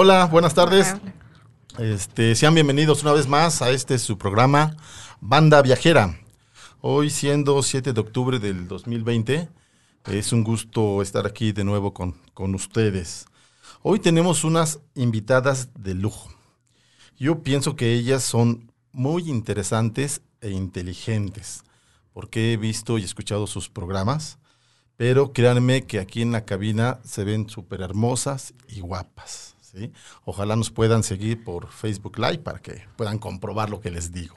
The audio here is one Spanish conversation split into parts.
Hola, buenas tardes. Este, sean bienvenidos una vez más a este su programa Banda Viajera. Hoy siendo 7 de octubre del 2020, es un gusto estar aquí de nuevo con, con ustedes. Hoy tenemos unas invitadas de lujo. Yo pienso que ellas son muy interesantes e inteligentes, porque he visto y escuchado sus programas, pero créanme que aquí en la cabina se ven súper hermosas y guapas. Ojalá nos puedan seguir por Facebook Live para que puedan comprobar lo que les digo.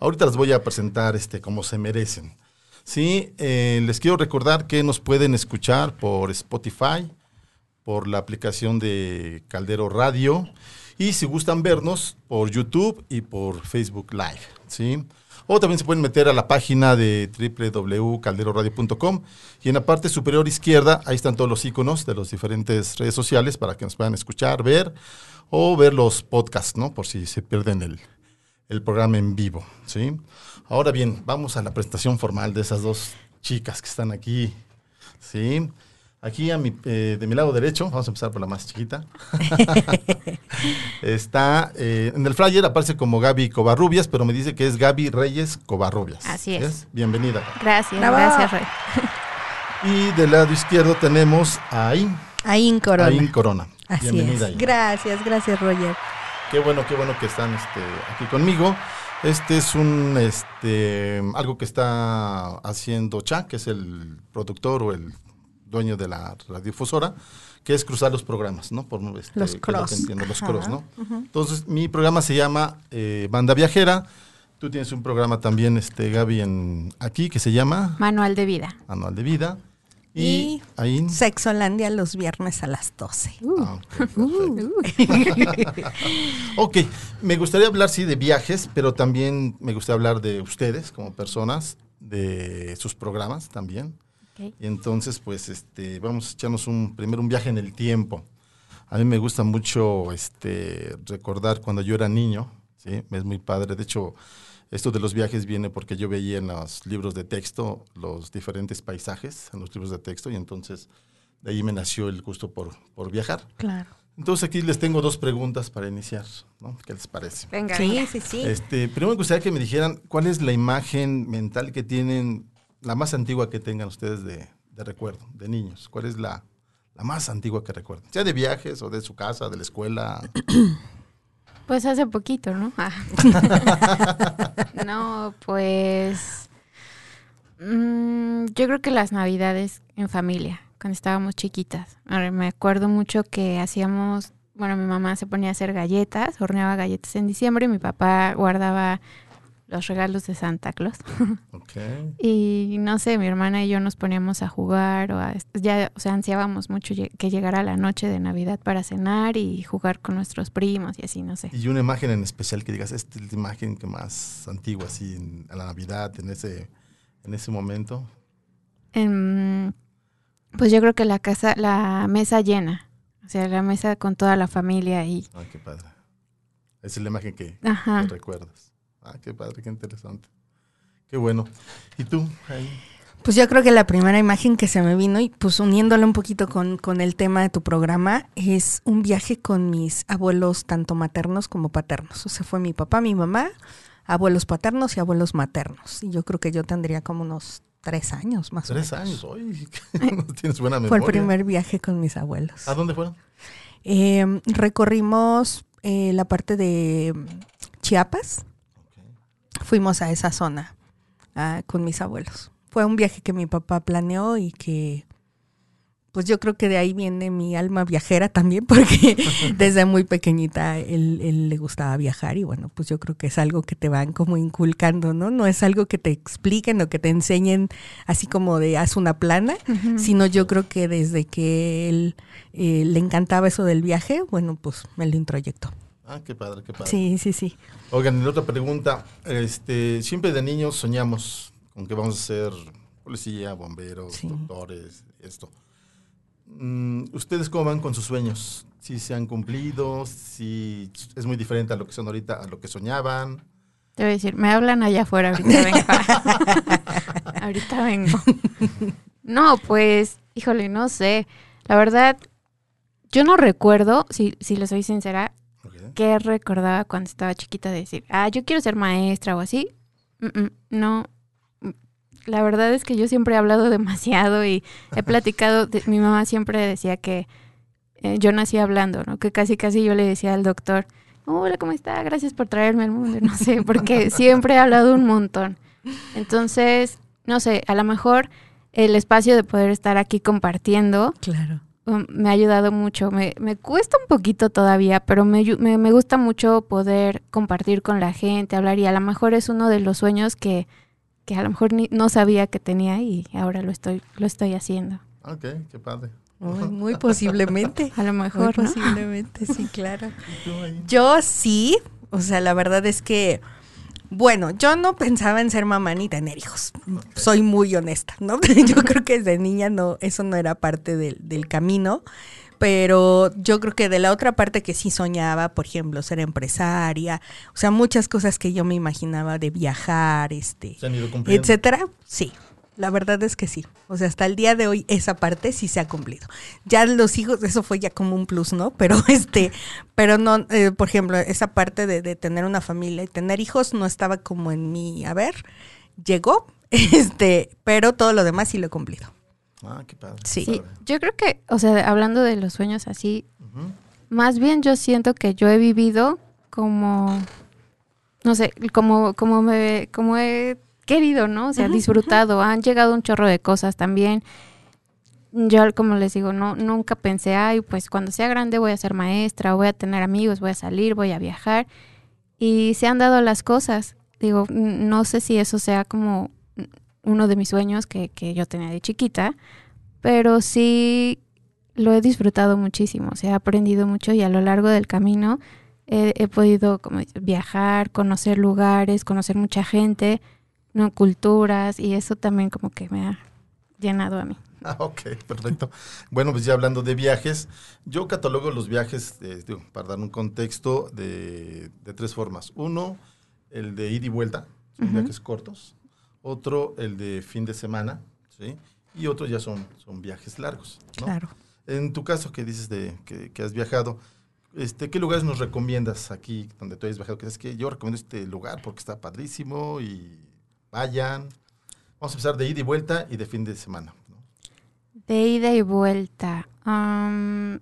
Ahorita les voy a presentar este, como se merecen. Sí, eh, les quiero recordar que nos pueden escuchar por Spotify, por la aplicación de Caldero Radio y si gustan vernos por YouTube y por Facebook Live, ¿sí? O también se pueden meter a la página de www.calderoradio.com y en la parte superior izquierda ahí están todos los iconos de las diferentes redes sociales para que nos puedan escuchar, ver o ver los podcasts, ¿no? Por si se pierden el, el programa en vivo, ¿sí? Ahora bien, vamos a la presentación formal de esas dos chicas que están aquí, ¿sí? Aquí a mi, eh, de mi lado derecho, vamos a empezar por la más chiquita. Está eh, en el flyer aparece como Gaby Covarrubias, pero me dice que es Gaby Reyes Covarrubias. Así es. Bienvenida. Gracias, gracias, Rey. Y del lado izquierdo tenemos a Ain. Ain Corona. Ain Corona. Así Bienvenida. es. Ain. Gracias, gracias, Roger. Qué bueno, qué bueno que están este, aquí conmigo. Este es un este algo que está haciendo Cha, que es el productor o el dueño de la radiodifusora, que es cruzar los programas, ¿no? Por, este, Los lo cross. entiendo, los cross, ¿no? Entonces, mi programa se llama eh, Banda Viajera. Tú tienes un programa también, este, Gaby, en, aquí que se llama Manual de vida. Anual de Vida. Y, Y ahí. Sexolandia los viernes a las 12. Ah, ok, perfecto. ok, me gustaría hablar, sí, de viajes, pero también me gustaría hablar de ustedes como personas, de sus programas también. Y entonces, pues, este, vamos a echarnos un, primero un viaje en el tiempo. A mí me gusta mucho este, recordar cuando yo era niño, ¿sí? Es muy padre. De hecho, esto de los viajes viene porque yo veía en los libros de texto los diferentes paisajes en los libros de texto y entonces de ahí me nació el gusto por, por viajar. Claro. Entonces aquí les tengo dos preguntas para iniciar, ¿no? ¿Qué les parece? Venga, Sí, sí, sí. Este, primero me gustaría que me dijeran cuál es la imagen mental que tienen, la más antigua que tengan ustedes de, de recuerdo, de niños. ¿Cuál es la, la más antigua que recuerdan? Sea de viajes o de su casa, de la escuela. Pues hace poquito, ¿no? Ah. no, pues mm, yo creo que las navidades en familia, cuando estábamos chiquitas. Me acuerdo mucho que hacíamos, bueno, mi mamá se ponía a hacer galletas, horneaba galletas en diciembre y mi papá guardaba los regalos de Santa Claus. Y no sé, mi hermana y yo nos poníamos a jugar o a, ya, o sea, ansiábamos mucho que llegara la noche de Navidad para cenar y jugar con nuestros primos y así, no sé. Y una imagen en especial que digas, esta es la imagen que más antigua, así, en, a la Navidad, en ese, en ese momento. Em, pues yo creo que la casa, la mesa llena, o sea, la mesa con toda la familia y, Ay, qué padre. Esa es la imagen que recuerdas. Ah, qué padre, qué interesante. Qué bueno. ¿Y tú? Ahí? Pues yo creo que la primera imagen que se me vino, y pues uniéndolo un poquito con, con el tema de tu programa, es un viaje con mis abuelos, tanto maternos como paternos. O sea, fue mi papá, mi mamá, abuelos paternos y abuelos maternos. Y yo creo que yo tendría como unos tres años más Tres o menos. años, hoy tienes buena memoria. Fue el primer viaje con mis abuelos. ¿A dónde fueron? Eh, recorrimos eh, la parte de Chiapas. Fuimos a esa zona ah, con mis abuelos. Fue un viaje que mi papá planeó y que, pues yo creo que de ahí viene mi alma viajera también, porque desde muy pequeñita él, él le gustaba viajar y bueno, pues yo creo que es algo que te van como inculcando, ¿no? No es algo que te expliquen o que te enseñen así como de haz una plana, sino yo creo que desde que él eh, le encantaba eso del viaje, bueno, pues me lo introyectó. Ah, qué padre, qué padre. Sí, sí, sí. Oigan, y otra pregunta. Este, siempre de niños soñamos con que vamos a ser policía, bomberos, Sí. doctores, esto. Mm, ¿Ustedes cómo van con sus sueños? ¿Si se han cumplido? ¿Si es muy diferente a lo que son ahorita, a lo que soñaban? Te voy a decir, me hablan allá afuera, ahorita vengo. ahorita vengo. No, pues, híjole, no sé. La verdad, yo no recuerdo, si, si le soy sincera, Qué recordaba cuando estaba chiquita de decir, ah, yo quiero ser maestra o así. Mm, mm, no. La verdad es que yo siempre he hablado demasiado y he platicado. de- mi mamá siempre decía que eh, yo nací hablando, ¿no? Que casi, casi yo le decía al doctor, hola, ¿cómo está? Gracias por traerme al mundo. No sé, porque siempre he hablado un montón. Entonces, no sé, a lo mejor el espacio de poder estar aquí compartiendo Claro. Um, me ha ayudado mucho. Me, me cuesta un poquito todavía, pero me, ayu- me, me gusta mucho poder compartir con la gente, hablar y a lo mejor es uno de los sueños que, que a lo mejor ni, no sabía que tenía y ahora lo estoy, lo estoy haciendo. Ok, qué padre. Muy, muy posiblemente. A lo Muy mejor, ¿no? posiblemente, sí, claro. Yo sí, o sea, la verdad es que, bueno, yo no pensaba en ser mamá ni tener hijos. Soy muy honesta, ¿no? Yo creo que desde niña no, eso no era parte del, del camino. Pero yo creo que de la otra parte que sí soñaba, por ejemplo, ser empresaria, o sea, muchas cosas que yo me imaginaba de viajar, este, etcétera, sí. La verdad es que sí. O sea, hasta el día de hoy esa parte sí se ha cumplido. Ya los hijos, eso fue ya como un plus, ¿no? Pero este, pero no, eh, por ejemplo, esa parte de, de tener una familia y tener hijos no estaba como en mi, a ver, llegó, este, pero todo lo demás sí lo he cumplido. Ah, qué padre. Sí. Yo creo que, o sea, hablando de los sueños así, más bien yo siento que yo he vivido como, no sé, como, como me, como he querido, ¿no? O sea, disfrutado. Han llegado un chorro de cosas también. Yo, como les digo, no, nunca pensé, ay, pues cuando sea grande voy a ser maestra, voy a tener amigos, voy a salir, voy a viajar. Y se han dado las cosas. Digo, no sé si eso sea como uno de mis sueños que, que yo tenía de chiquita, pero sí lo he disfrutado muchísimo, o sea, he aprendido mucho y a lo largo del camino he, he podido como viajar, conocer lugares, conocer mucha gente, no culturas y eso también como que me ha llenado a mí. Ah, ok, perfecto. Bueno, pues ya hablando de viajes, yo catalogo los viajes, eh, digo, para dar un contexto, de, de tres formas. Uno, el de ida y vuelta, son viajes cortos. Otro, el de fin de semana, ¿sí? Y otro ya son, son viajes largos, ¿no? Claro. En tu caso, que dices de que, que has viajado, este, ¿qué lugares nos recomiendas aquí donde tú hayas viajado? Que es que yo recomiendo este lugar porque está padrísimo y vayan. Vamos a empezar de ida y vuelta y de fin de semana. ¿no? De ida y vuelta. am,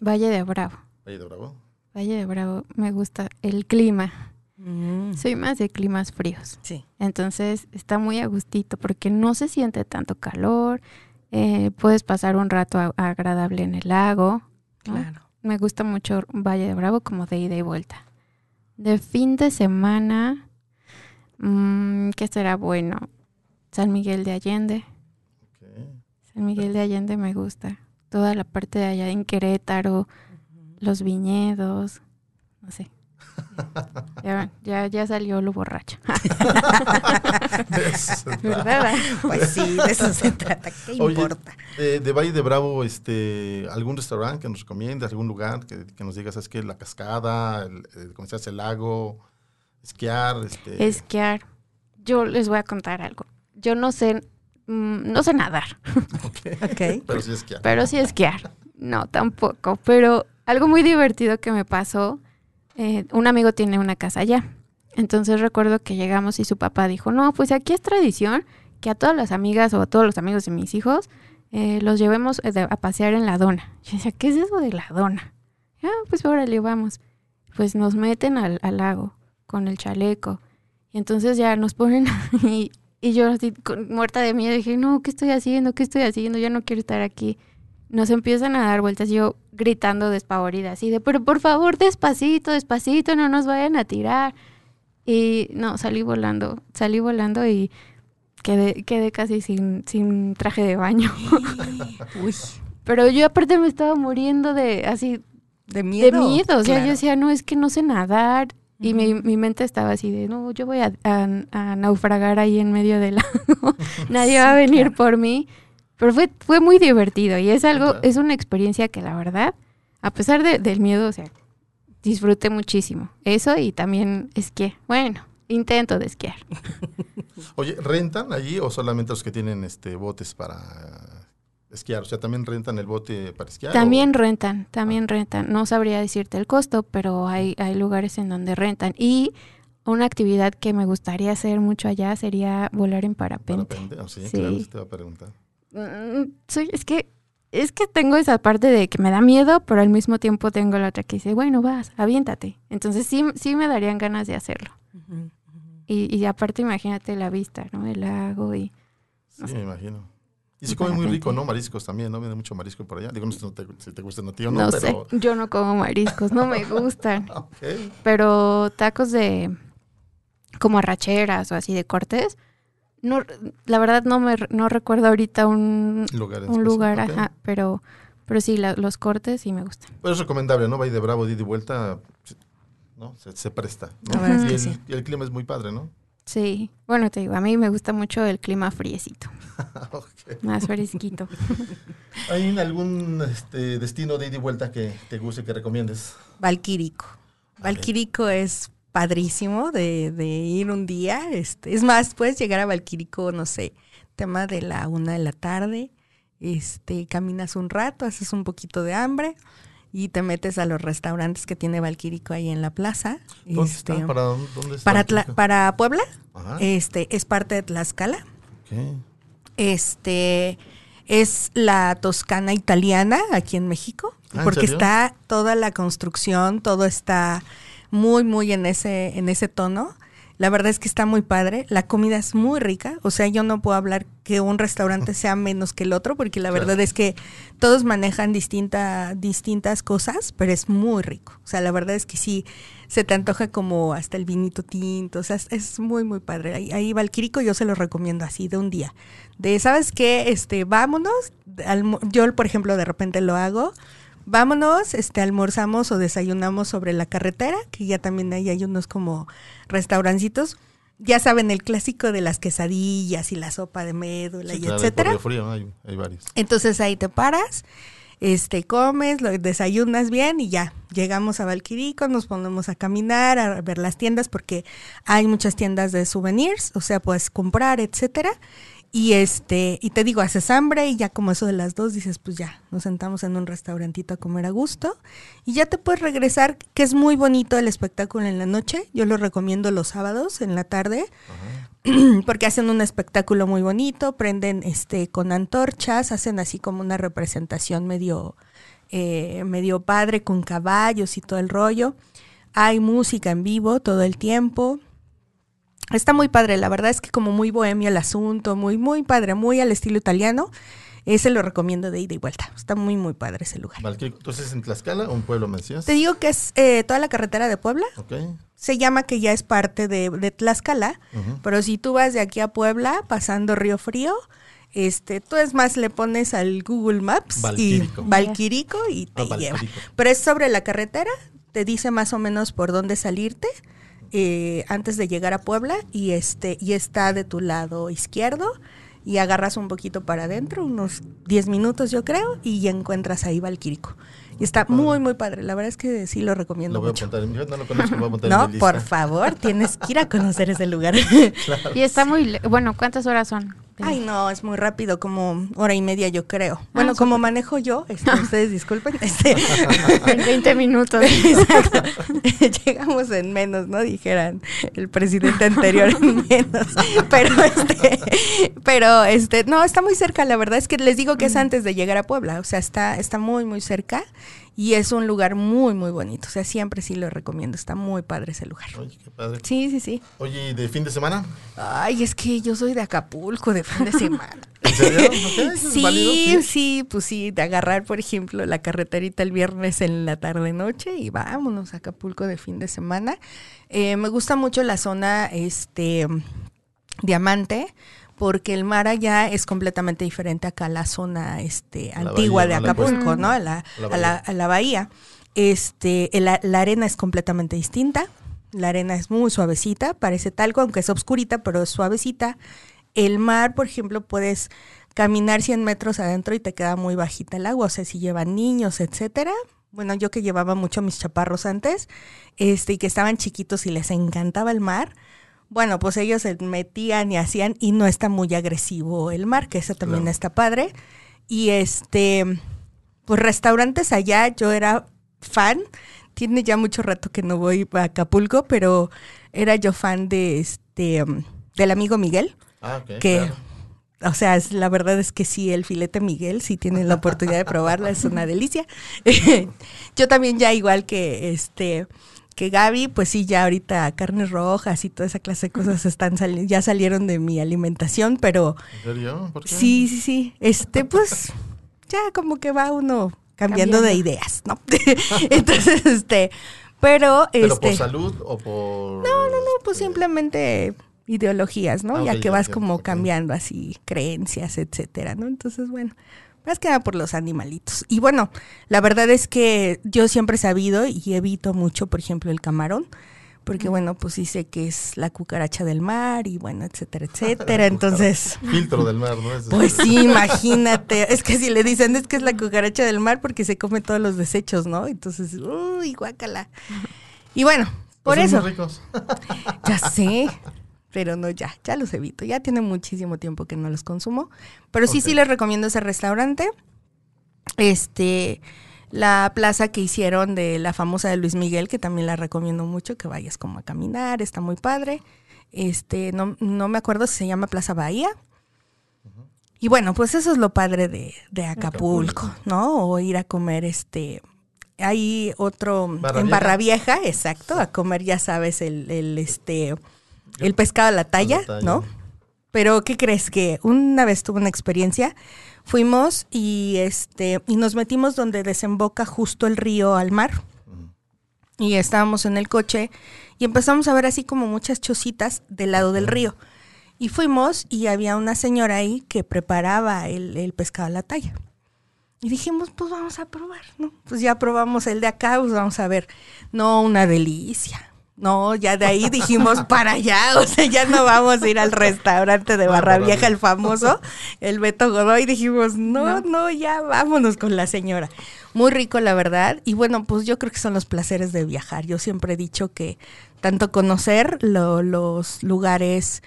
Valle de Bravo. Valle de Bravo. Valle de Bravo, me gusta el clima. Mm, Soy más de climas fríos. sí. Entonces está muy a gustito porque no se siente tanto calor. eh, puedes pasar un rato a- agradable en el lago. ¿no? Claro. Me gusta mucho Valle de Bravo como de ida y vuelta. De fin de semana, mm, ¿qué será bueno? San Miguel de Allende. San Miguel de Allende me gusta. Toda la parte de allá en Querétaro, los viñedos, no sé. Ya, ya, ya salió lo borracho. De eso se trata. ¿Verdad? Pues sí, de eso se trata. ¿Qué Oye, importa? De, de Valle de Bravo, este, ¿algún restaurante que nos recomiendas? ¿Algún lugar que, que nos digas, es que la cascada, el, el, como decías, el lago, esquiar? Este, Esquiar. Yo les voy a contar algo. Yo no sé, mm, no sé nadar. Pero sí esquiar. pero sí esquiar. No, tampoco. Pero algo muy divertido que me pasó, eh, un amigo tiene una casa allá. Entonces recuerdo que llegamos y su papá dijo, no, pues aquí es tradición que a todas las amigas o a todos los amigos de mis hijos eh, los llevemos eh, a pasear en la dona. Yo decía, ¿qué es eso de la dona? Ah, pues órale, vamos. Pues nos meten al, al lago con el chaleco. Y entonces ya nos ponen y, y yo así muerta de miedo dije, no, ¿qué estoy haciendo? ¿Qué estoy haciendo? Ya no quiero estar aquí. Nos empiezan a dar vueltas, yo gritando despavorida, así de, pero por favor, despacito, despacito, no nos vayan a tirar. Y no, salí volando, salí volando y quedé, quedé casi sin, sin traje de baño. Uy, Pero yo aparte me estaba muriendo de así de miedo. de miedo. O sea, Claro. yo decía, no, es que no sé nadar. Y mi, mi mente estaba así de, no, yo voy a, a- a naufragar ahí en medio del lago. Nadie va a venir claro. por mí. Pero fue, fue muy divertido y es algo, es una experiencia que la verdad, a pesar de- del miedo, o sea, disfruté muchísimo. Eso y también esquié. Bueno, intento de esquiar. Oye, ¿rentan allí o solamente los que tienen este botes para esquiar? O sea, ¿también rentan el bote para esquiar? También o- rentan, también rentan. No sabría decirte el costo, pero hay, hay lugares en donde rentan. Y una actividad que me gustaría hacer mucho allá sería volar en parapente. parapente? Ah, sí, Sí. claro, sí te va a preguntar. Mm, soy, es que es que tengo esa parte de que me da miedo, pero al mismo tiempo tengo la otra que dice, bueno, vas, aviéntate. Entonces sí, sí me darían ganas de hacerlo. Y, y aparte imagínate la vista, ¿no? El lago y... Sí, me imagino. Y se come muy rico, ¿no? Mariscos también, ¿no? Viene mucho marisco por allá. Digo, no sé no te- si te gusta no, tío, no, No, pero... sé, yo no como mariscos, no me gustan. Pero tacos de como arracheras o así de cortes, no, la verdad no me no recuerdo ahorita un, Lugar un ajá, pero pero sí la- los cortes sí me gustan. Pero es recomendable, ¿no? Va de bravo, de y vuelta, se- ¿no? Se, se presta. ¿no? La verdad es y, que el, sí. y el clima es muy padre, ¿no? Sí, bueno, te digo, a mí me gusta mucho el clima friecito, más fresquito. ¿Hay algún este, destino de ida y vuelta que te guste, que recomiendes? Valquírico. ver. Valquírico es padrísimo de, de ir un día. Este, es más, puedes llegar a Valquírico, no sé, tema de la una de la tarde. Este, caminas un rato, haces un poquito de hambre y te metes a los restaurantes que tiene Valquírico ahí en la plaza. ¿Dónde Este, está? ¿Para dónde está? para, Tla- para Puebla, Ajá. este, es parte de Tlaxcala. ok. Este es la Toscana italiana aquí en México, Ah, ¿en porque serio? está toda la construcción, todo está muy muy en ese en ese tono. La verdad es que está muy padre, la comida es muy rica, o sea, yo no puedo hablar que un restaurante sea menos que el otro, porque la Claro. verdad es que todos manejan distinta, distintas cosas, pero es muy rico. O sea, la verdad es que sí, se te antoja como hasta el vinito tinto, o sea, es, muy, muy padre. Ahí, ahí Valquírico yo se lo recomiendo así, de un día. De, ¿sabes qué? Este, vámonos, almo- yo por ejemplo de repente lo hago, vámonos, este, almorzamos o desayunamos sobre la carretera, que ya también ahí hay unos como restaurancitos. Ya saben, el clásico de las quesadillas y la sopa de médula Sí, y claro, etcétera. Río Frío, hay, hay varios. Entonces ahí te paras, este, comes, lo desayunas bien y ya. Llegamos a Valquirico, nos ponemos a caminar, a ver las tiendas, porque hay muchas tiendas de souvenirs, o sea, puedes comprar, etcétera. Y este, y te digo, haces hambre y ya como eso de las dos dices, pues ya, nos sentamos en un restaurantito a comer a gusto y ya te puedes regresar, que es muy bonito el espectáculo en la noche. Yo lo recomiendo los sábados en la tarde porque hacen un espectáculo muy bonito, prenden este con antorchas, hacen así como una representación medio eh, medio padre con caballos y todo el rollo. Hay música en vivo todo el tiempo. Está muy padre, la verdad es que como muy bohemio el asunto, muy muy padre, muy al estilo italiano. Ese lo recomiendo de ida y vuelta. Está muy muy padre ese lugar. Entonces, ¿en Tlaxcala o un pueblo me decías? Te digo que es eh, toda la carretera de Puebla. Ok. Se llama que ya es parte de, de Tlaxcala, pero si tú vas de aquí a Puebla, pasando Río Frío, este, tú es más le pones al Google Maps y Valquírico y te Ah, lleva. Valquírico. Pero es sobre la carretera, te dice más o menos por dónde salirte eh, antes de llegar a Puebla y este y está de tu lado izquierdo y agarras un poquito para adentro, unos 10 minutos yo creo, y ya encuentras ahí Valquírico. Y está muy, muy padre. La verdad es que sí lo recomiendo Lo voy a mucho. apuntar. en mi- Yo no lo conozco, lo voy a apuntar en No, mi lista. por favor, tienes que ir a conocer ese lugar. Y está muy, le- bueno, ¿cuántas horas son? Ay, no, es muy rápido, como hora y media yo creo. Bueno, Ah, como manejo yo, este, ustedes disculpen, este, En 20 minutos. exacto. llegamos en menos, ¿no? Dijeran el presidente anterior en menos. Pero este, pero este, no, está muy cerca, la verdad es que les digo que es antes de llegar a Puebla, o sea, está, está muy, muy cerca y es un lugar muy, muy bonito. O sea, siempre sí lo recomiendo, está muy padre ese lugar. Oye, qué padre. Sí, sí, sí. Oye, ¿y de fin de semana? Ay, es que yo soy de Acapulco de fin de semana. ¿En serio? Ok, eso es Sí, válido, sí, pues sí, de agarrar, por ejemplo, la carreterita el viernes en la tarde-noche y vámonos a Acapulco de fin de semana. Eh, me gusta mucho la zona este, Diamante, porque el mar allá es completamente diferente acá a la zona este, La antigua bahía, de Acapulco. ¿no? A la, a la- bahía. a la bahía. Este, la, la arena es completamente distinta. La arena es muy suavecita, parece talco, aunque es obscurita, pero es suavecita. El mar, por ejemplo, puedes caminar 100 metros adentro y te queda muy bajita el agua, o sea, si llevan niños, etcétera. Bueno, yo que llevaba mucho a mis chaparros antes, este, y que estaban chiquitos y les encantaba el mar, bueno, pues ellos se metían y hacían, y no está muy agresivo el mar, que eso también Claro. está padre. Y este, pues restaurantes allá, yo era fan. Tiene ya mucho rato que no voy a Acapulco, pero era yo fan de este, del amigo Miguel, Ah, ok. que, claro. o sea, la verdad es que sí, el filete Miguel, si tienen la oportunidad de probarla, es una delicia. yo también ya igual que este que Gaby, pues sí, ya ahorita carnes rojas y toda esa clase de cosas están sali- ya salieron de mi alimentación, pero ¿En serio? ¿Por qué? sí, sí, sí, este, pues ya como que va uno cambiando, de ideas, ¿no? Entonces, este, pero, ¿Pero este, por salud o por...? no, no, no, pues simplemente ideologías, ¿no? Ah, ya que ya, vas como cambiando así creencias, etcétera, ¿no? Entonces, bueno, más que nada por los animalitos. Y bueno, la verdad es que yo siempre he sabido y evito mucho, por ejemplo, el camarón, porque bueno, pues sí sé que es la cucaracha del mar y bueno, etcétera, etcétera. Entonces, Filtro del mar, ¿no? Es- pues sí, imagínate. Es que si le dicen es que es la cucaracha del mar porque se come todos los desechos, ¿no? Entonces, uy, guácala. Y bueno, por Pues son eso. muy ricos. Ya sé, pero no, ya, ya los evito. Ya tiene muchísimo tiempo que no los consumo. Pero sí, sí les recomiendo ese restaurante. Este, la plaza que hicieron de la famosa de Luis Miguel, que también la recomiendo mucho, que vayas como a caminar, está muy padre. Este, no, no me acuerdo si se llama Plaza Bahía. Y bueno, pues eso es lo padre de, de Acapulco, Acapulco. ¿no? O ir a comer este. Hay otro Barra en. Barra Vieja, exacto, a comer, ya sabes, el, el este el pescado a la talla, la talla. ¿no? Pero ¿qué crees que una vez tuve una experiencia? Fuimos y este y nos metimos donde desemboca justo el río al mar. Y estábamos en el coche y empezamos a ver así como muchas chocitas del lado del río. Y fuimos y había una señora ahí que preparaba el, el pescado a la talla. Y dijimos, pues vamos a probar, ¿no? Pues ya probamos el de acá, pues vamos a ver. No, una delicia. No, ya de ahí dijimos para allá, o sea, ya no vamos a ir al restaurante de Barra Vieja, Vieja. el famoso, el Beto Godoy. Dijimos, no, No. no, ya vámonos con la señora. Muy rico, la verdad. Y bueno, pues yo creo que son los placeres de viajar. Yo siempre he dicho que tanto conocer lo- los lugares,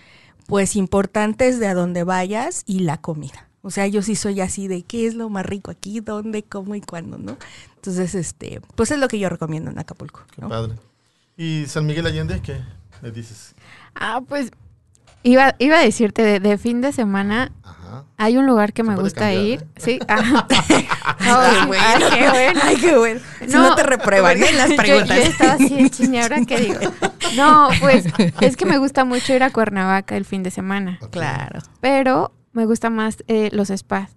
pues importantes de a donde vayas y la comida. O sea, yo sí soy así de qué es lo más rico aquí, dónde, cómo y cuándo, ¿no? Entonces, este, pues es lo que yo recomiendo en Acapulco. Qué ¿no? padre. ¿Y San Miguel Allende qué le dices? Ah, pues iba, iba a decirte, de, de fin de semana Ajá. hay un lugar que Se me gusta cambiar, ir. ¿eh? Sí. Ay, bueno. ay, qué bueno. Ay, qué bueno. Si no, te reprueban ¿eh? en las preguntas. Yo, estaba así, chinga, ¿ahora qué digo? No, pues es que me gusta mucho ir a Cuernavaca el fin de semana. Claro. pero me gusta más eh, los spas.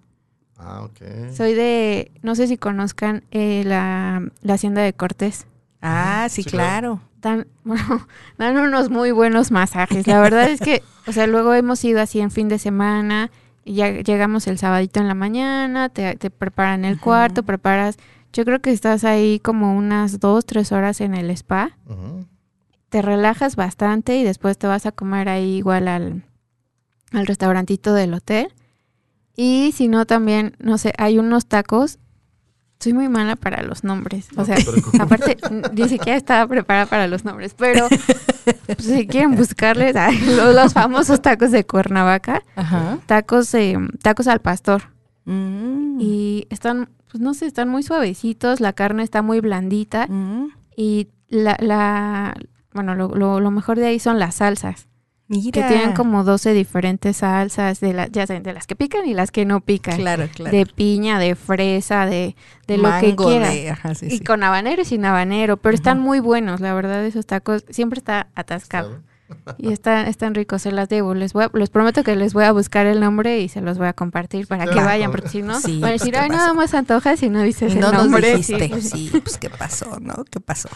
Ah, ok. Soy de, no sé si conozcan eh, la, la hacienda de Cortés. Ah, sí, Sí, claro. Dan, bueno, dan unos muy buenos masajes. La verdad es que, o sea, luego hemos ido así en fin de semana y ya llegamos el sabadito en la mañana, te, te preparan el cuarto, preparas, yo creo que estás ahí como unas dos, tres horas en el spa, te relajas bastante y después te vas a comer ahí igual al, al restaurantito del hotel. Y si no, también, no sé, hay unos tacos. Soy muy mala para los nombres. O sea, aparte, ni siquiera estaba preparada para los nombres. Pero pues, si quieren buscarles los famosos tacos de Cuernavaca, Ajá. tacos, eh, tacos al pastor. Mm. Y están, pues no sé, están muy suavecitos, la carne está muy blandita. Mm. Y la, la bueno, lo, lo, lo mejor de ahí son las salsas. Mira. Que tienen como 12 diferentes salsas, de la, ya saben, de las que pican y las que no pican. Claro, claro. De piña, de fresa, de, de lo que de- ajá, sí, y sí. con habanero y sin habanero, pero están muy buenos, la verdad, esos tacos. Siempre está atascado. Y están, están ricos, se las debo. Les, voy a- les prometo que les voy a buscar el nombre y se los voy a compartir para que vayan, porque si no, Sí, van a pues, decir, ¿qué ay, pasó?" nada más antojas si no dices Y el no nos nombre. dijiste. Sí. Sí, pues qué pasó, ¿no? ¿Qué pasó?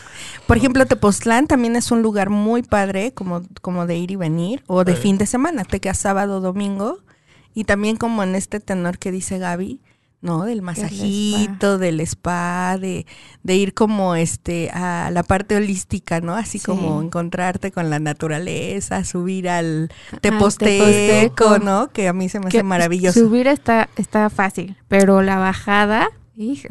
Por ejemplo, Tepoztlán también es un lugar muy padre, como, como de ir y venir, o de Sí. fin de semana, te quedas sábado, domingo, y también como en este tenor que dice Gaby, ¿no? Del masajito, del spa, de, de ir como este a la parte holística, ¿no? Así Sí. como encontrarte con la naturaleza, subir al Al teposteco. ¿no? Que a mí se me Que hace maravilloso. Subir está, está fácil, pero la bajada, hija.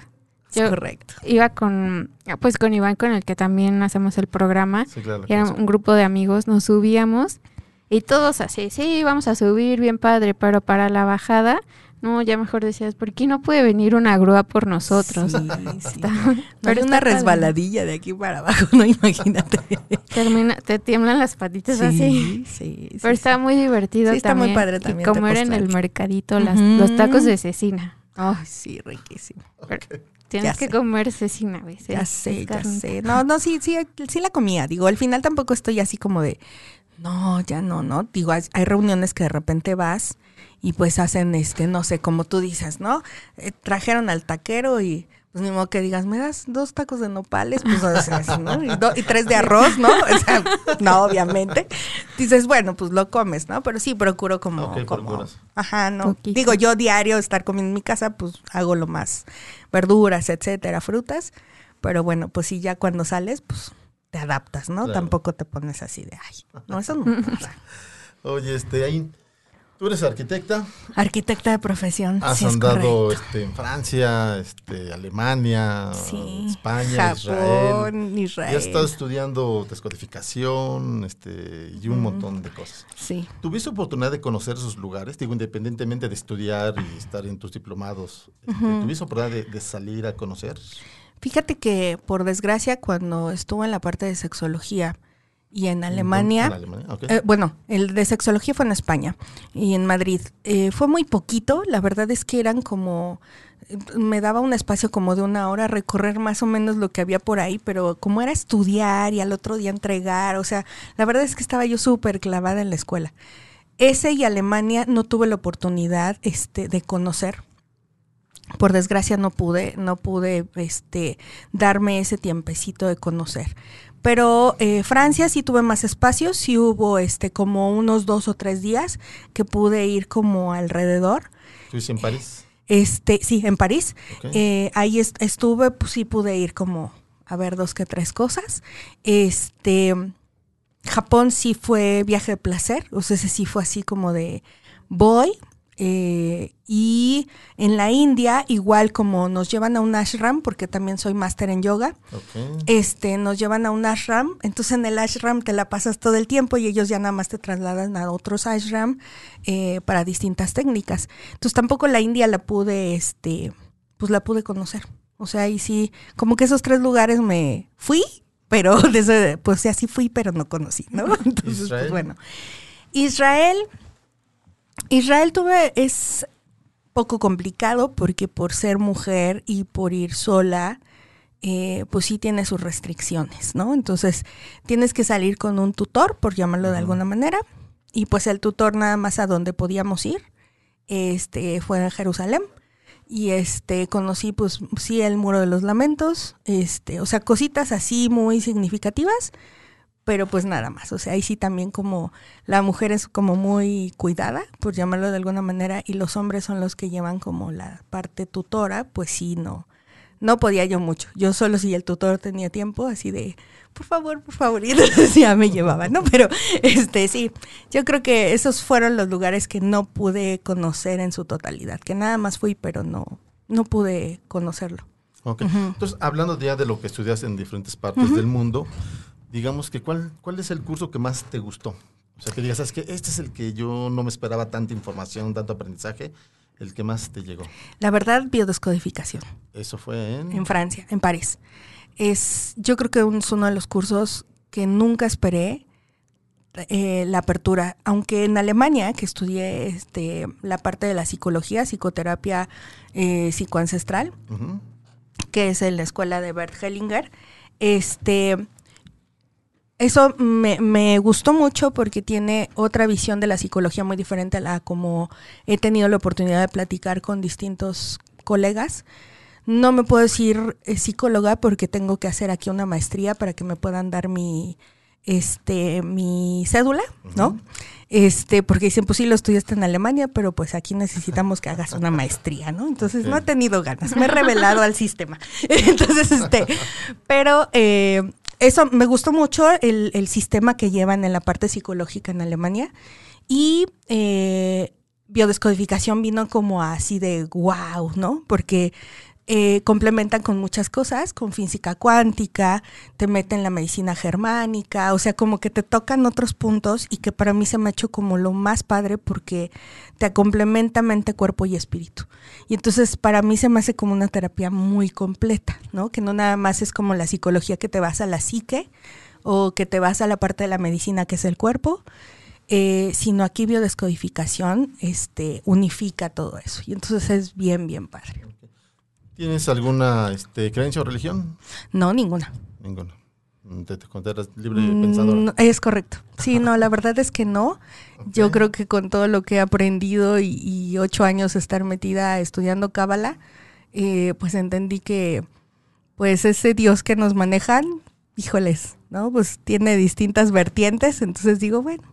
Es yo- correcto. Iba con, pues con Iván, con el que también hacemos el programa. Sí, claro. Era un grupo de amigos, nos subíamos y todos así, sí, vamos a subir, bien padre, pero para la bajada No, ya mejor decías, ¿por qué no puede venir una grúa por nosotros? Sí, sí. Está- Pero pero una resbaladilla de aquí para abajo, no imagínate. Termina, te tiemblan las patitas así. Sí, sí, sí, Pero está muy divertido Sí, está muy también. padre y también comer en el mercadito las- los tacos de cecina. Ay, sí, riquísimo. Tienes Ya que sé. comer cecina a veces. Ya sé, ya sé. No, no, sí, sí, sí la comía. Digo, al final tampoco estoy así como de, no, ya no, no. Digo, hay, hay reuniones que de repente vas y pues hacen, este, no sé, como tú dices, ¿no? Eh, trajeron al taquero y pues ni modo que digas, me das dos tacos de nopales, pues o sea, así, ¿no? Y, do- y tres de arroz, ¿no? O sea, no, obviamente. Dices, bueno, pues lo comes, ¿no? Pero sí procuro como, Ok, como ajá, no. Poquito. Digo, yo diario estar comiendo en mi casa, pues hago lo más verduras, etcétera, frutas. Pero bueno, pues sí, ya cuando sales, pues te adaptas, ¿no? Claro. Tampoco te pones así de, ay, no, eso no. pasa. Oye, este, ahí, tú eres arquitecta, Arquitecta de profesión. has sí andado este, en Francia, este, Alemania, Sí. España, Israel. Japón, Y Israel. has estado estudiando descodificación este, y un montón de cosas. Sí. ¿Tuviste oportunidad de conocer esos lugares? Digo, independientemente de estudiar y estar en tus diplomados, este, ¿tuviste oportunidad de, de salir a conocer? Fíjate que, por desgracia, cuando estuve en la parte de sexología y en Alemania, En Alemania, ok. Eh, bueno, el de sexología fue en España y en Madrid. Eh, fue muy poquito, la verdad es que eran como, me daba un espacio como de una hora recorrer más o menos lo que había por ahí, pero como era estudiar y al otro día entregar, o sea, la verdad es que estaba yo súper clavada en la escuela. Ese y Alemania no tuve la oportunidad este, de conocer. Por desgracia no pude, no pude este, darme ese tiempecito de conocer. Pero eh, Francia sí tuve más espacios, sí hubo este como unos dos o tres días que pude ir como alrededor. ¿Estuviste en París? Este, sí, en París. Eh, ahí est- estuve, pues sí pude ir como a ver dos que tres cosas. Este, Japón sí fue viaje de placer, o sea, ese sí fue así como de voy. Eh, y en la India, igual como nos llevan a un ashram, porque también soy máster en yoga, este, nos llevan a un ashram, entonces en el ashram te la pasas todo el tiempo y ellos ya nada más te trasladan a otros ashram eh, para distintas técnicas. Entonces tampoco la India la pude, este, pues la pude conocer. O sea, ahí sí, como que esos tres lugares me fui, pero desde, pues sí, así fui, pero no conocí, ¿no? Entonces, Israel. pues bueno. Israel, Israel tuve, es poco complicado porque por ser mujer y por ir sola, eh, pues sí tiene sus restricciones, ¿no? Entonces tienes que salir con un tutor, por llamarlo de alguna manera, y pues el tutor nada más a donde podíamos ir, este, fue a Jerusalén. Y este, conocí pues sí el muro de los lamentos, este, o sea, cositas así muy significativas, pero pues nada más. O sea, ahí sí también como la mujer es como muy cuidada, por llamarlo de alguna manera, y los hombres son los que llevan como la parte tutora, pues sí, no, no podía yo mucho. Yo solo si el tutor tenía tiempo, así de, por favor, por favor, y entonces ya me llevaba, ¿no? Pero este sí, yo creo que esos fueron los lugares que no pude conocer en su totalidad, que nada más fui, pero no, no pude conocerlo. Ok. Entonces, hablando ya de lo que estudias en diferentes partes del mundo, digamos que ¿cuál, ¿cuál es el curso que más te gustó? O sea, que digas, ¿sabes qué? Este es el que yo no me esperaba tanta información, tanto aprendizaje, el que más te llegó. La verdad, biodescodificación. Eso fue en... en Francia, en París. Es, yo creo que es uno de los cursos que nunca esperé eh, la apertura, aunque en Alemania, que estudié este, la parte de la psicología, psicoterapia eh, psicoancestral, que es en la escuela de Bert Hellinger, este, eso me, me gustó mucho porque tiene otra visión de la psicología muy diferente a la como he tenido la oportunidad de platicar con distintos colegas. No me puedo decir eh, psicóloga porque tengo que hacer aquí una maestría para que me puedan dar mi este mi cédula, ¿no? Este, porque dicen, pues sí lo estudiaste en Alemania, pero pues aquí necesitamos que hagas una maestría, ¿no? Entonces no he tenido ganas, me he revelado al sistema. Entonces, este, pero eh, eso me gustó mucho el, el sistema que llevan en la parte psicológica en Alemania y eh, biodescodificación vino como así de wow, ¿no? Porque eh, complementan con muchas cosas, con física cuántica, te meten la medicina germánica, o sea, como que te tocan otros puntos y que para mí se me ha hecho como lo más padre porque te complementa mente, cuerpo y espíritu. Y entonces para mí se me hace como una terapia muy completa, ¿no? Que no nada más es como la psicología que te vas a la psique o que te vas a la parte de la medicina que es el cuerpo, eh, sino aquí biodescodificación este, unifica todo eso. Y entonces es bien, bien padre. ¿Tienes alguna este, creencia o religión? No, ninguna. Ninguna. ¿Te, te consideras libre pensador? Mm, es correcto. Sí, no, la verdad es que no. Yo creo que con todo lo que he aprendido y, y ocho años estar metida estudiando cábala, eh, pues entendí que pues ese Dios que nos manejan, híjoles, ¿no? Pues tiene distintas vertientes, entonces digo, bueno,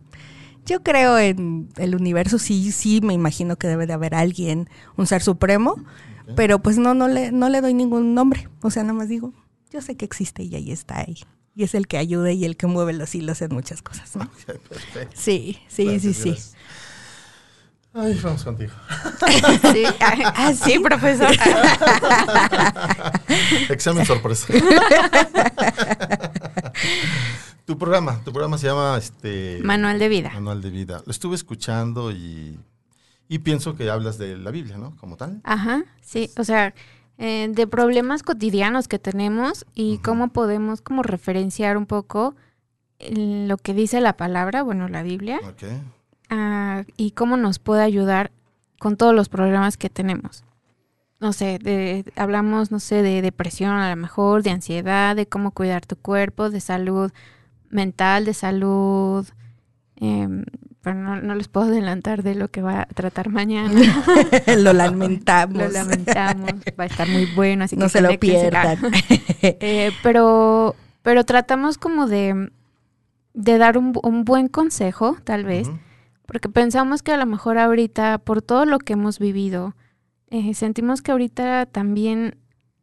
yo creo en el universo, sí, sí, me imagino que debe de haber alguien, un ser supremo, pero pues no, no le, no le doy ningún nombre. O sea, nada más digo, yo sé que existe y ahí está ahí. Y es el que ayuda y el que mueve los hilos en muchas cosas. ¿no? Perfecto. Sí, sí, Gracias, sí, sí. gracias. Ay, vamos contigo. Sí, ah, sí, profesor. Examen sorpresa. tu programa, tu programa se llama este Manual de vida. Manual de vida. Lo estuve escuchando y, y pienso que hablas de la Biblia, ¿no? Como tal. Ajá, sí, o sea, eh, de problemas cotidianos que tenemos y cómo podemos como referenciar un poco eh, lo que dice la palabra, bueno, la Biblia, Ok. ah, y cómo nos puede ayudar con todos los problemas que tenemos. No sé, de- hablamos, no sé, de depresión a lo mejor, de ansiedad, de cómo cuidar tu cuerpo, de salud mental, de salud... em, pero no, no les puedo adelantar de lo que va a tratar mañana. lo lamentamos. Lo lamentamos. Va a estar muy bueno, así que no se lo pierdan. Eh, pero, pero tratamos como de, de dar un, bu- un buen consejo, tal vez, porque pensamos que a lo mejor ahorita, por todo lo que hemos vivido, eh, sentimos que ahorita también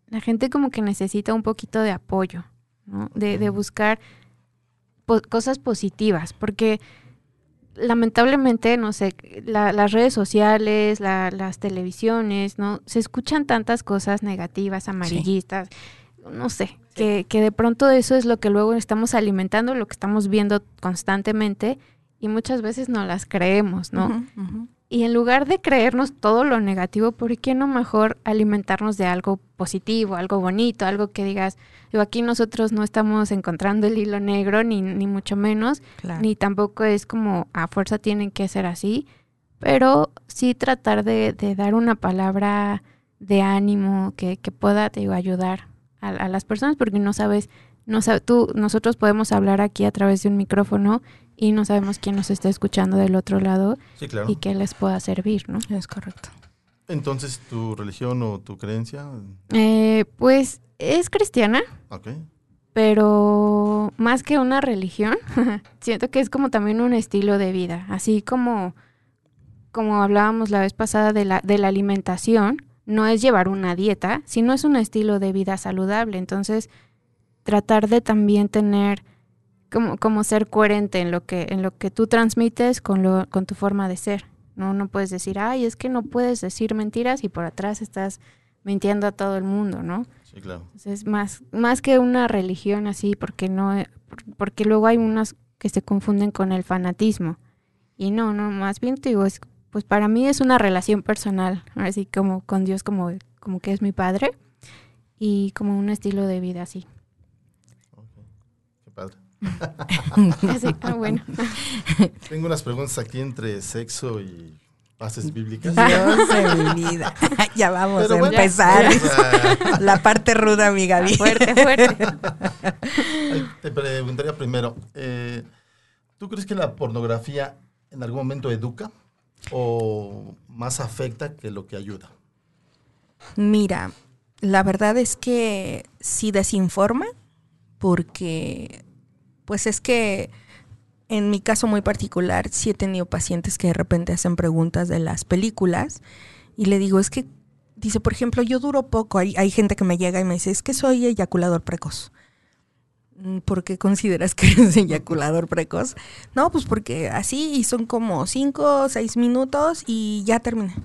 la gente como que necesita un poquito de apoyo, ¿no? De, de buscar po- cosas positivas, porque lamentablemente, no sé, la- las redes sociales, la- las televisiones, ¿no? Se escuchan tantas cosas negativas, amarillistas, no sé, que, que de pronto eso es lo que luego estamos alimentando, lo que estamos viendo constantemente y muchas veces no las creemos, ¿no? Y en lugar de creernos todo lo negativo, ¿por qué no mejor alimentarnos de algo positivo, algo bonito, algo que digas, digo, aquí nosotros no estamos encontrando el hilo negro, ni, ni mucho menos, Claro. ni tampoco es como a fuerza tienen que ser así, pero sí tratar de, de dar una palabra de ánimo que, que pueda, te digo, ayudar a, a las personas, porque no sabes, no sab- tú, nosotros podemos hablar aquí a través de un micrófono y no sabemos quién nos está escuchando del otro lado Sí, claro. y que les pueda servir, ¿no? Es correcto. Entonces, ¿tu religión o tu creencia? Eh, pues es cristiana, Ok. pero más que una religión, siento que es como también un estilo de vida, así como, como hablábamos la vez pasada de la, de la alimentación, no es llevar una dieta, sino es un estilo de vida saludable. Entonces, tratar de también tener como, como ser coherente en lo que, en lo que tú transmites con lo, con tu forma de ser. No, no puedes decir, ay, es que no puedes decir mentiras y por atrás estás mintiendo a todo el mundo, ¿no? Sí, claro. Entonces, más, más que una religión así, porque no, porque luego hay unas que se confunden con el fanatismo. Y no, no, más bien te digo, es, pues para mí es una relación personal, así como con Dios como, como que es mi padre, y como un estilo de vida así. Padre. Ah, bueno. Tengo unas preguntas aquí entre sexo y bases bíblicas. Dios de mi vida. ya vamos Pero a bueno, empezar. La parte ruda, mi Gaby. Fuerte, fuerte. te preguntaría primero, eh, ¿tú crees que la pornografía en algún momento educa o más afecta que lo que ayuda? Mira, la verdad es que sí desinforma, porque pues es que en mi caso muy particular sí he tenido pacientes que de repente hacen preguntas de las películas y le digo, es que, dice, por ejemplo, yo duro poco, hay, hay gente que me llega y me dice, es que soy eyaculador precoz. Mm, ¿Por qué consideras que eres eyaculador precoz? No, pues porque así y son como cinco o seis minutos y ya terminé.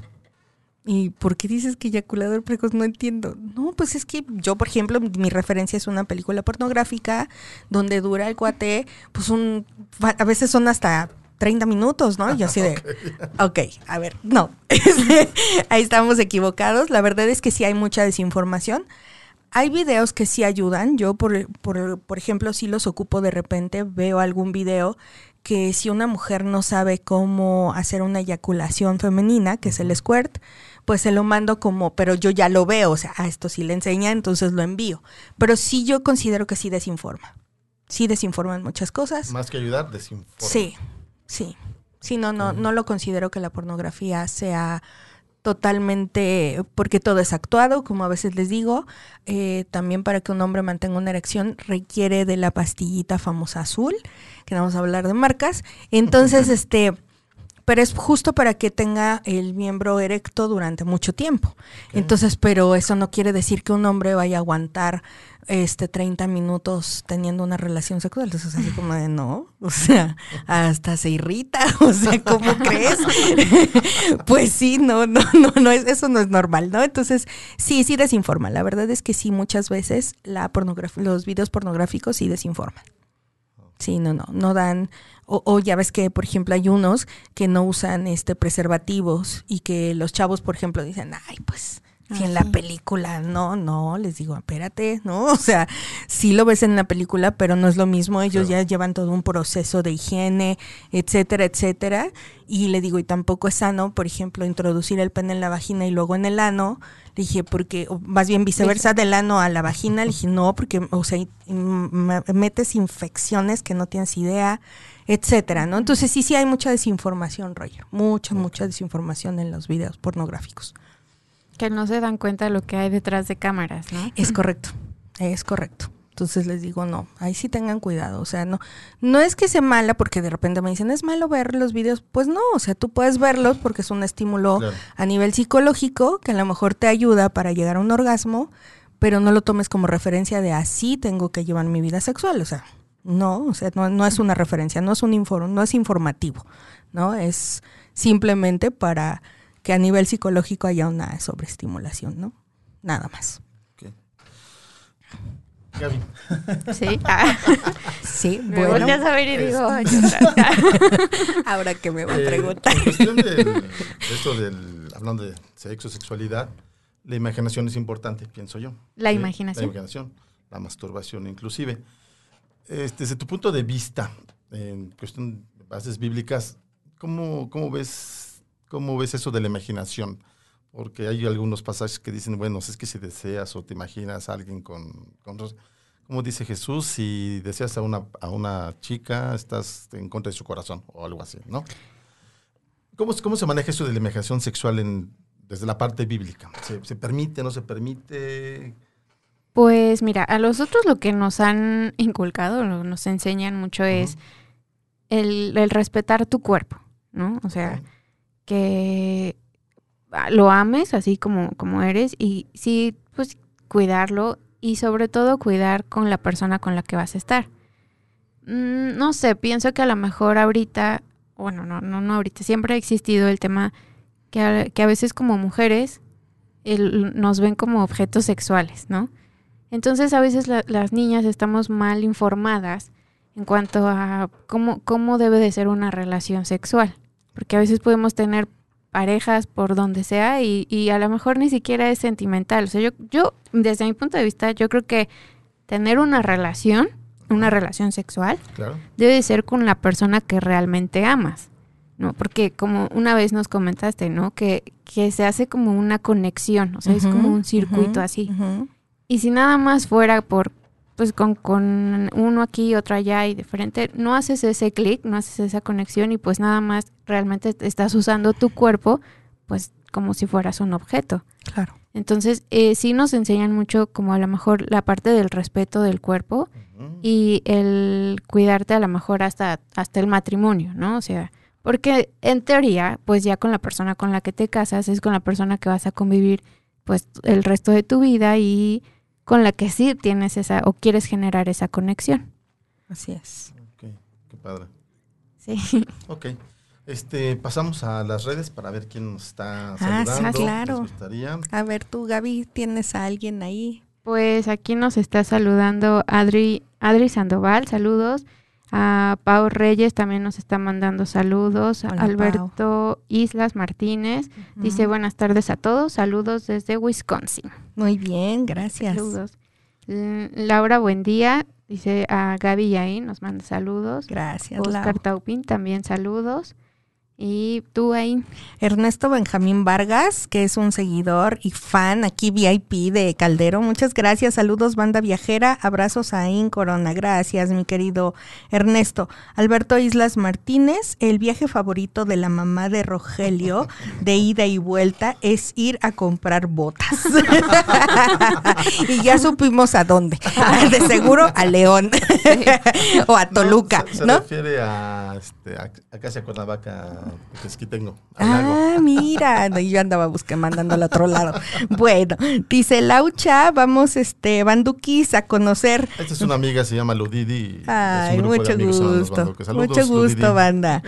¿Y por qué dices que eyaculador precoz? No entiendo. No, pues es que yo, por ejemplo, mi referencia es una película pornográfica donde dura el cuate, pues un, a veces son hasta 30 minutos, ¿no? Y yo así de, ok, a ver, no, este, ahí estamos equivocados. La verdad es que sí hay mucha desinformación. Hay videos que sí ayudan. Yo, por, por, por ejemplo, sí los ocupo de repente, veo algún video que si una mujer no sabe cómo hacer una eyaculación femenina, que es el squirt, pues se lo mando como, pero yo ya lo veo, o sea, a esto sí le enseña, entonces lo envío. Pero sí yo considero que sí desinforma. Sí desinforma en muchas cosas. Más que ayudar, desinforma. Sí, sí. Sí, no, no, no lo considero que la pornografía sea totalmente, porque todo es actuado, como a veces les digo, eh, también para que un hombre mantenga una erección requiere de la pastillita famosa azul, que no vamos a hablar de marcas. Entonces, este, pero es justo para que tenga el miembro erecto durante mucho tiempo. Entonces, pero eso no quiere decir que un hombre vaya a aguantar este 30 minutos teniendo una relación sexual. Entonces, así como de no, o sea, hasta se irrita, o sea, ¿cómo crees? pues sí, no, no, no, no es, eso no es normal, ¿no? Entonces, sí, sí desinforma. La verdad es que sí, muchas veces la pornografía, los videos pornográficos sí desinforman. Sí, no, no, no dan, o, ya ves que, por ejemplo, hay unos que no usan este preservativos y que los chavos, por ejemplo, dicen, ay, pues, si en la película, no, no, les digo, espérate, ¿no? O sea, sí lo ves en la película, pero no es lo mismo, ellos ya llevan todo un proceso de higiene, etcétera, etcétera, y le digo, y tampoco es sano, por ejemplo, introducir el pene en la vagina y luego en el ano, le dije, porque, más bien viceversa, del ano a la vagina. Le dije, no, porque, o sea, metes infecciones que no tienes idea, etcétera, ¿no? Entonces, sí, sí hay mucha desinformación, Roger. Mucha, mucha desinformación en los videos pornográficos. Que no se dan cuenta de lo que hay detrás de cámaras, ¿no? Es correcto, es correcto. Entonces les digo, no, ahí sí tengan cuidado. O sea, no, no es que sea mala porque de repente me dicen, es malo ver los videos. Pues no, o sea, tú puedes verlos porque es un estímulo a nivel psicológico que a lo mejor te ayuda para llegar a un orgasmo, pero no lo tomes como referencia de así tengo que llevar mi vida sexual. O sea, no, o sea, no, no es una referencia, no es un informe, no es informativo, ¿no? Es simplemente para que a nivel psicológico haya una sobreestimulación, ¿no? Nada más. Gaby. Sí. Ah. Sí, me bueno. a saber y digo, ahora que me va a eh, preguntar. En cuestión de esto del, hablando de sexo, sexualidad, la imaginación es importante, pienso yo. La imaginación. La imaginación, la masturbación inclusive. Este, desde tu punto de vista, en cuestión de bases bíblicas, ¿cómo, cómo, ves, ¿cómo ves eso de la imaginación? porque hay algunos pasajes que dicen, bueno, es que si deseas o te imaginas a alguien con, como dice Jesús, si deseas a una, a una chica, estás en contra de su corazón o algo así, ¿no? ¿Cómo, cómo se maneja eso de la imaginación sexual en, desde la parte bíblica? ¿Se, ¿Se, permite, no se permite? Pues mira, a nosotros lo que nos han inculcado, nos enseñan mucho es el, el, respetar tu cuerpo, ¿no? O sea, que lo ames así como, como eres y sí, pues cuidarlo y sobre todo cuidar con la persona con la que vas a estar. Mm, no sé, pienso que a lo mejor ahorita, bueno, no, no, no ahorita, siempre ha existido el tema que a, que a veces como mujeres nos ven como objetos sexuales, ¿no? Entonces a veces las niñas estamos mal informadas en cuanto a cómo, cómo debe de ser una relación sexual, porque a veces podemos tener parejas por donde sea y, y, a lo mejor ni siquiera es sentimental. O sea, yo, yo, desde mi punto de vista, yo creo que tener una relación, una relación sexual, debe ser con la persona que realmente amas, ¿no? Porque como una vez nos comentaste, ¿no? Que, que se hace como una conexión, o sea, es como un circuito así. Y si nada más fuera por pues con, con uno aquí y otro allá y diferente, no haces ese clic, no haces esa conexión y pues nada más realmente estás usando tu cuerpo pues como si fueras un objeto. Claro. Entonces, eh, sí nos enseñan mucho como a lo mejor la parte del respeto del cuerpo y el cuidarte a lo mejor hasta, hasta el matrimonio, ¿no? O sea, porque en teoría, pues ya con la persona con la que te casas es con la persona que vas a convivir pues el resto de tu vida y con la que sí tienes esa o quieres generar esa conexión. Así es. Ok, qué padre. Sí. Ok. Este, pasamos a las redes para ver quién nos está Ah, saludando. sí, claro. A ver, tú, Gaby, ¿tienes a alguien ahí? Pues aquí nos está saludando Adri, Adri Sandoval, saludos. A Pau Reyes también nos está mandando saludos. Hola, Alberto Islas Martínez dice buenas tardes a todos, saludos desde Wisconsin. Muy bien, gracias. Saludos. Laura Buendía dice a Gaby Yain nos manda saludos. Gracias, Oscar Lau. Taupín también saludos. Y tú ahí, Ernesto Benjamín Vargas, que es un seguidor y fan aquí VIP de Caldero. Muchas gracias. Saludos, banda viajera. Abrazos a In Corona. Gracias, mi querido Ernesto. Alberto Islas Martínez, el viaje favorito de la mamá de Rogelio de ida y vuelta es ir a comprar botas. y ya supimos a dónde. De seguro a León o a Toluca, se, se ¿no? refiere a, este, a, a Casa Tequesquitengo, al lago. Ah, mira, yo andaba buscando, mandando al otro lado. Bueno, dice Laucha, vamos, este, Banduquis a conocer. Esta es una amiga, se llama Ludidi. es Ay, mucho gusto. Saludos, mucho gusto, Ludidi. banda.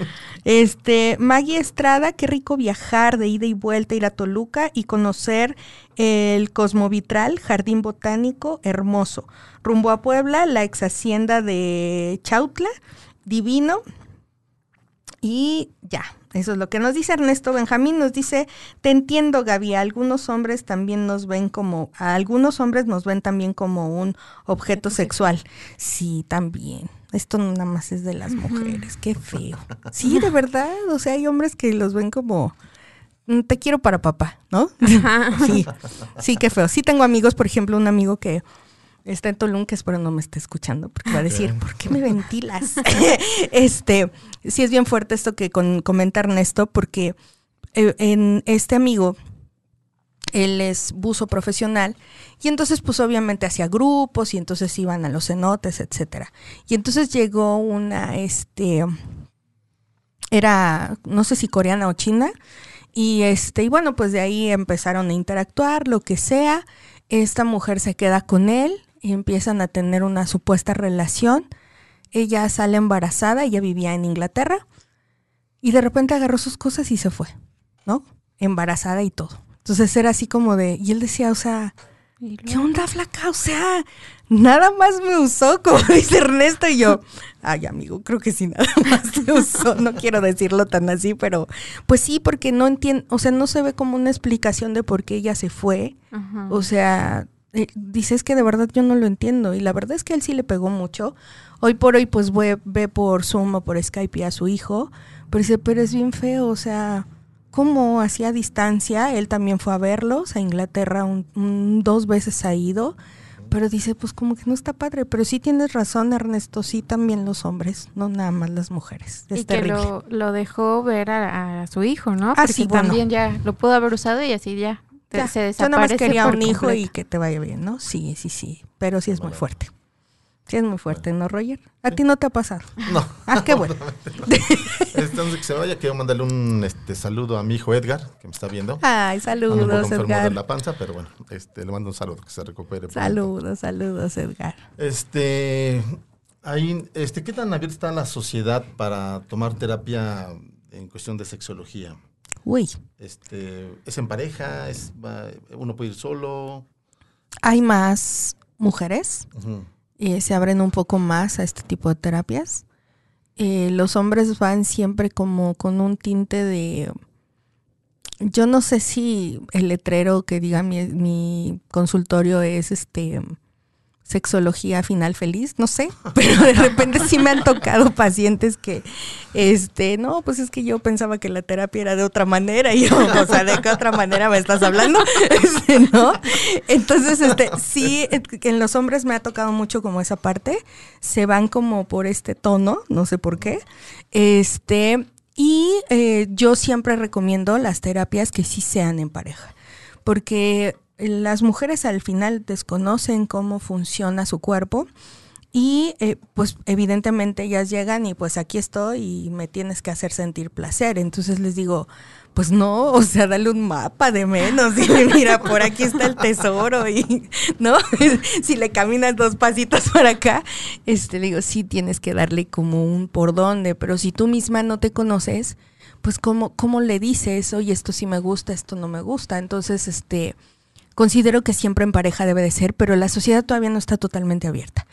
Este, Maggie Estrada, qué rico viajar de ida y vuelta, ir a Toluca y conocer el Cosmovitral, Jardín Botánico, hermoso. Rumbo a Puebla, la ex hacienda de Chautla, divino. Y ya, eso es lo que nos dice Ernesto Benjamín. Nos dice, te entiendo, Gaby, algunos hombres también nos ven como, a algunos hombres nos ven también como un objeto sexual. Sí, también. Esto nada más es de las mujeres, qué feo. Sí, de verdad, o sea, hay hombres que los ven como, "Mm, te quiero para papá, ¿no? Sí, sí, qué feo. Sí tengo amigos, por ejemplo, un amigo que está en Tulum, que espero no me esté escuchando, porque va a decir. ¿por qué me ventilas? este, sí es bien fuerte esto que con, comenta Ernesto, porque eh, en este amigo, él es buzo profesional, y entonces pues obviamente hacía grupos, y entonces iban a los cenotes, etcétera. Y entonces llegó una, este, era, no sé si coreana o china, y este, y bueno, pues de ahí empezaron a interactuar, lo que sea. Esta mujer se queda con él y empiezan a tener una supuesta relación. Ella sale embarazada, ella vivía en Inglaterra, y de repente agarró sus cosas y se fue, ¿no? Embarazada y todo. Entonces era así como de, y él decía, o sea, ¿qué onda, flaca? O sea, nada más me usó, como dice Ernesto, y yo, ay, amigo, creo que sí, nada más te usó. No quiero decirlo tan así, pero pues sí, porque no entiendo, o sea, no se ve como una explicación de por qué ella se fue. Ajá. O sea, eh, dices que de verdad yo no lo entiendo, y la verdad es que él sí le pegó mucho. Hoy por hoy, pues ve, ve por Zoom o por Skype a su hijo, pero dice, pero es bien feo, o sea, ¿cómo hacía distancia? Él también fue a verlos a Inglaterra, un- un- dos veces ha ido, pero dice, pues como que no está padre, pero sí tienes razón, Ernesto, sí también los hombres, no nada más las mujeres. Es y que lo, lo dejó ver a, a su hijo, ¿no? Ah, Porque sí, bueno. también ya lo pudo haber usado y así ya, Ya, se yo desaparece nada más quería un hijo y que te vaya bien, ¿no? Sí, sí, sí, pero sí es muy fuerte. Sí es muy fuerte, ¿no, Roger? ¿A ti no te ha pasado? No. Ah, qué bueno. De que se vaya, quiero mandarle un este, saludo a mi hijo Edgar, que me está viendo. Ay, Ando un poco saludos, enfermo de Edgar. la panza, pero bueno, este, le mando un saludo, que se recupere. pronto. Saludos, saludos, Edgar. Este, ahí, este, ¿qué tan abierta está la sociedad para tomar terapia en cuestión de sexología? Uy, Este, ¿es en pareja? ¿Es, va- uno puede ir solo? hay más mujeres Ujú. y se abren un poco más a este tipo de terapias. Eh, los hombres van siempre como con un tinte de... Yo no sé si el letrero que diga mi, mi consultorio es este sexología final feliz, no sé, pero de repente sí me han tocado pacientes que, este, no, pues es que yo pensaba que la terapia era de otra manera y yo, o sea, ¿de qué otra manera me estás hablando? Este, ¿no? Entonces, este, sí, en los hombres me ha tocado mucho como esa parte, se van como por este tono, no sé por qué, este, y eh, yo siempre recomiendo las terapias que sí sean en pareja, porque las mujeres al final desconocen cómo funciona su cuerpo Y eh, pues evidentemente ellas llegan y pues aquí estoy y me tienes que hacer sentir placer. Entonces les digo, pues no, o sea, dale un mapa de menos. Dile, mira, por aquí está el tesoro. Y, ¿no? si le caminas dos pasitos para acá, este, digo, sí tienes que darle como un por dónde. Pero si tú misma no te conoces, pues cómo, cómo le dices, oye, esto sí me gusta, esto no me gusta. Entonces, este, considero que siempre en pareja debe de ser, pero la sociedad todavía no está totalmente abierta.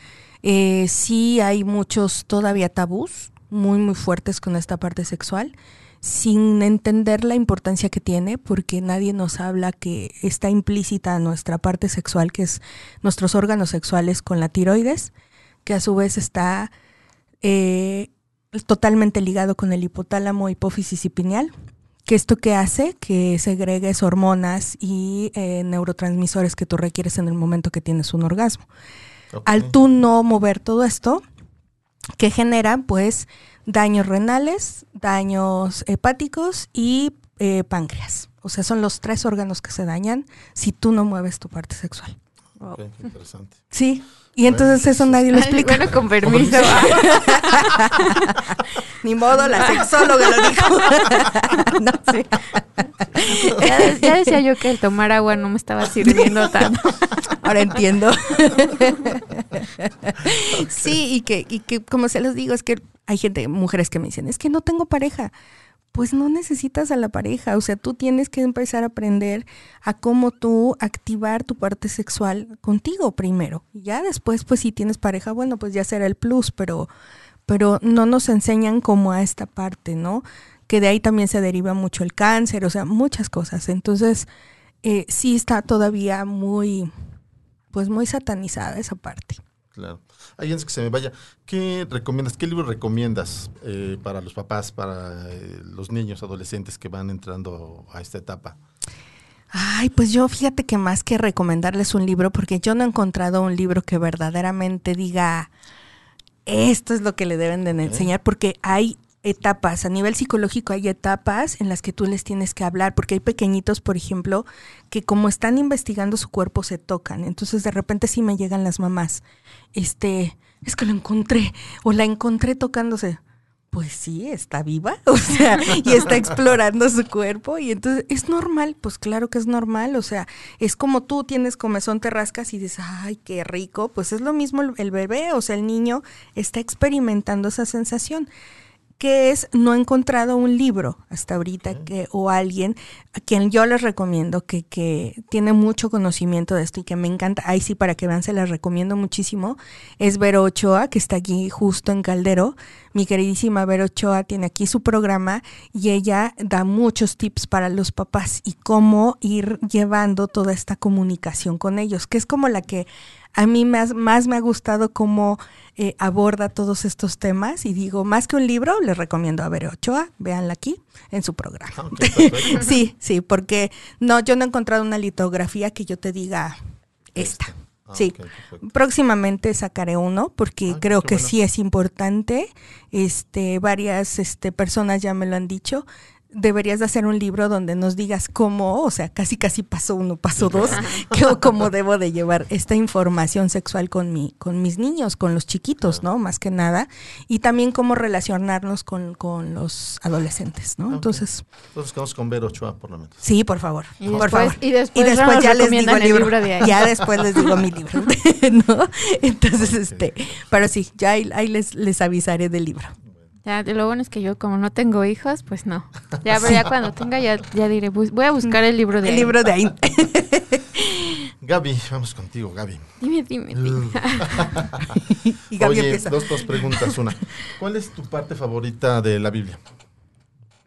Eh, sí hay muchos todavía tabús muy, muy fuertes con esta parte sexual, sin entender la importancia que tiene, porque nadie nos habla que está implícita nuestra parte sexual, que es nuestros órganos sexuales con la tiroides, que a su vez está eh, totalmente ligado con el hipotálamo, hipófisis y pineal, que esto que hace que segregues hormonas y eh, neurotransmisores que tú requieres en el momento que tienes un orgasmo. Al tú no mover todo esto, que genera pues daños renales, daños hepáticos y eh, páncreas. O sea, son los tres órganos que se dañan si tú no mueves tu parte sexual. interesante. Sí, y entonces eso nadie lo explica. bueno, con permiso. Ni modo, la sexóloga lo dijo. no, sí. ya, ya, decía yo que el tomar agua no me estaba sirviendo tanto. Ahora entiendo. sí, y que, y que como se los digo, es que hay gente, mujeres que me dicen, es que no tengo pareja. Pues no necesitas a la pareja, o sea, tú tienes que empezar a aprender a cómo tú activar tu parte sexual contigo primero. Ya después, pues si tienes pareja, bueno, pues ya será el plus, pero, pero no nos enseñan como a esta parte, ¿no? Que de ahí también se deriva mucho el cáncer, o sea, muchas cosas. Entonces, eh, sí está todavía muy, pues muy satanizada esa parte. Claro. Ahí antes que se me vaya, ¿qué recomiendas? ¿Qué libro recomiendas eh, para los papás, para eh, los niños, adolescentes que van entrando a esta etapa? Ay, pues yo fíjate que más que recomendarles un libro, porque yo no he encontrado un libro que verdaderamente diga esto es lo que le deben de enseñar, porque hay etapas, a nivel psicológico hay etapas en las que tú les tienes que hablar, porque hay pequeñitos, por ejemplo, que como están investigando su cuerpo se tocan, entonces de repente sí me llegan las mamás, este, es que lo encontré, o la encontré tocándose. Pues sí, está viva, o sea, y está explorando su cuerpo, y entonces es normal, pues claro que es normal, o sea, es como tú tienes comezón, te rascas y dices, ay, qué rico, pues es lo mismo el, bebé, o sea, el niño está experimentando esa sensación que es no he encontrado un libro hasta ahorita que o alguien a quien yo les recomiendo que, que tiene mucho conocimiento de esto y que me encanta, ahí sí para que vean se las recomiendo muchísimo, es Vero Ochoa, que está aquí justo en Caldero. Mi queridísima Vero Ochoa tiene aquí su programa y ella da muchos tips para los papás y cómo ir llevando toda esta comunicación con ellos, que es como la que a mí más, más me ha gustado cómo eh, aborda todos estos temas y digo, más que un libro, les recomiendo a Ver Ochoa, véanla aquí en su programa. Ah, sí, sí, porque no, yo no he encontrado una litografía que yo te diga esta. Ah, sí, próximamente sacaré uno porque creo que sí es importante. Este, varias este, personas ya me lo han dicho deberías de hacer un libro donde nos digas cómo, o sea, casi casi paso uno, paso dos, que, cómo debo de llevar esta información sexual con mi, con mis niños, con los chiquitos, ¿no? Más que nada. Y también cómo relacionarnos con, con los adolescentes, ¿no? Entonces. Entonces quedamos con Vero Ochoa, por lo menos. Sí, por favor. Y por después, favor. Y después, y después ya les digo el libro. de ahí. Ya después les digo mi libro. ¿No? Entonces, este, pero sí, ya ahí, ahí les, les avisaré del libro. Ya, lo bueno es que yo como no tengo hijos, pues no. Ya, pero ya cuando tenga ya, ya diré, voy a buscar el libro de el ahí. libro de ahí. Gaby, vamos contigo, Gaby. Dime, dime, dime. y Gaby Oye, empieza. dos, dos preguntas. Una, ¿cuál es tu parte favorita de la Biblia?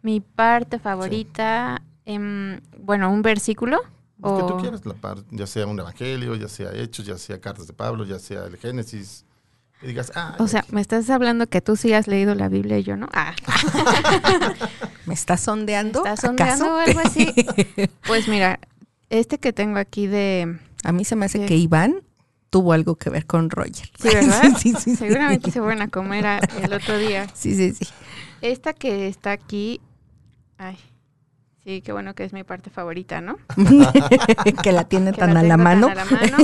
Mi parte favorita, em, bueno, un versículo. Lo que o- tú quieras, la ya sea un evangelio, ya sea Hechos, ya sea cartas de Pablo, ya sea el Génesis. Digas, ah, O sea, me estás hablando que tú sí has leído la Biblia y yo no. Ah, ¿Me estás sondeando? ¿estás ¿acaso? sondeando o algo así? Pues mira, este que tengo aquí de... A mí se me hace que Iván tuvo algo que ver con Roger. Sí, ¿verdad? sí, sí, sí. Seguramente se fueron a comer a- el otro día. Sí, sí, sí. Esta que está aquí... Ay, Sí, qué bueno que es mi parte favorita, ¿no? que la tiene Que tan la a la tengo tan mano. a la mano.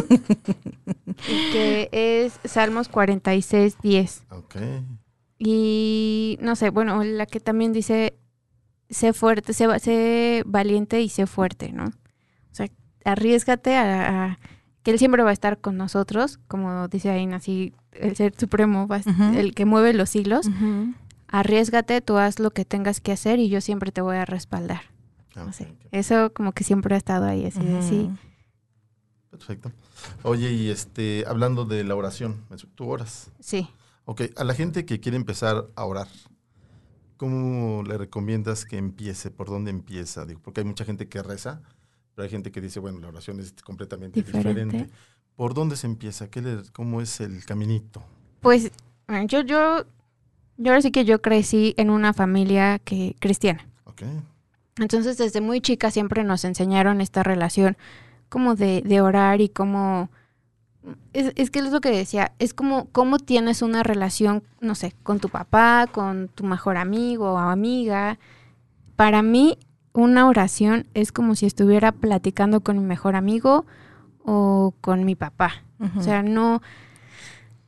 y que es Salmos 46, 10. Ok. Y no sé, bueno, la que también dice, sé fuerte, sé, va- sé valiente y sé fuerte, ¿no? O sea, arriesgate a, a- que Él siempre va a estar con nosotros, como dice ahí, así, el Ser Supremo, va a- Ujú. el que mueve los hilos. Arriesgate, tú haz lo que tengas que hacer y yo siempre te voy a respaldar. Ah, No sé, eso como que siempre ha estado ahí, así de sí. Perfecto. Oye, y este, hablando de la oración, tú oras. Sí. Ok, a la gente que quiere empezar a orar, ¿cómo le recomiendas que empiece? ¿Por dónde empieza? Digo, porque hay mucha gente que reza, pero hay gente que dice, bueno, la oración es completamente Diferente. diferente. ¿Por dónde se empieza? ¿Qué le- ¿Cómo es el caminito? Pues yo, yo, yo ahora sí que yo crecí en una familia que cristiana. Ok, Entonces, desde muy chica siempre nos enseñaron esta relación como de, de orar y como... Es, es que es lo que decía, es como cómo tienes una relación, no sé, con tu papá, con tu mejor amigo o amiga. Para mí, una oración es como si estuviera platicando con mi mejor amigo o con mi papá. O sea, no,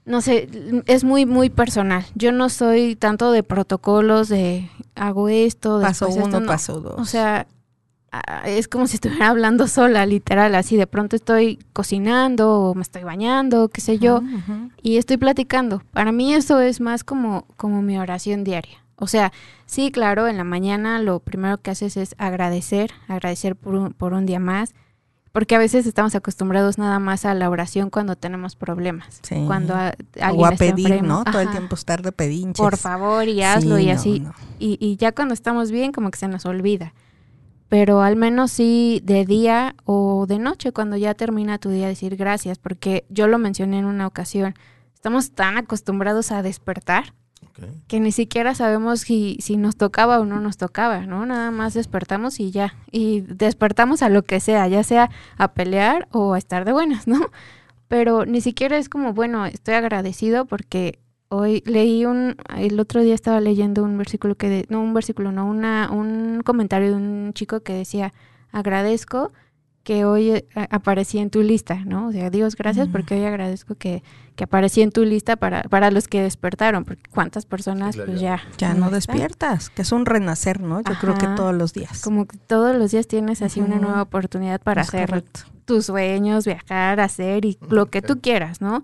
no sé, es muy, muy personal. Yo no soy tanto de protocolos de hago esto, paso esto, uno, no. paso dos. O sea, es como si estuviera hablando sola, literal, así de pronto estoy cocinando o me estoy bañando, qué sé yo, y estoy platicando. Para mí eso es más como, como mi oración diaria. O sea, sí, claro, en la mañana lo primero que haces es agradecer, agradecer por un, por un día más, porque a veces estamos acostumbrados nada más a la oración cuando tenemos problemas. Sí. Cuando a- o alguien a está pedir, enfermo. ¿no? Todo el tiempo estar de pedinches. Por favor, y hazlo Sí, y no, así. no. Y, y ya cuando estamos bien, como que se nos olvida. Pero al menos sí de día o de noche, cuando ya termina tu día, decir gracias, porque yo lo mencioné en una ocasión. Estamos tan acostumbrados a despertar que ni siquiera sabemos si, si nos tocaba o no nos tocaba, ¿no? Nada más despertamos y ya. Y despertamos a lo que sea, ya sea a pelear o a estar de buenas, ¿no? Pero ni siquiera es como, bueno, estoy agradecido porque hoy leí un, el otro día estaba leyendo un versículo que, de- no un versículo, no, una, un comentario de un chico que decía, agradezco que hoy eh, aparecí en tu lista, ¿no? O sea, Dios, gracias porque hoy agradezco que, que aparecí en tu lista para, para los que despertaron, porque cuántas personas claro, pues ya. ya, no despiertas, que es un renacer, ¿no? Yo creo que todos los días. Como que todos los días tienes así una nueva oportunidad para Es hacer correcto. tus sueños, viajar, hacer y lo que tú quieras, ¿no?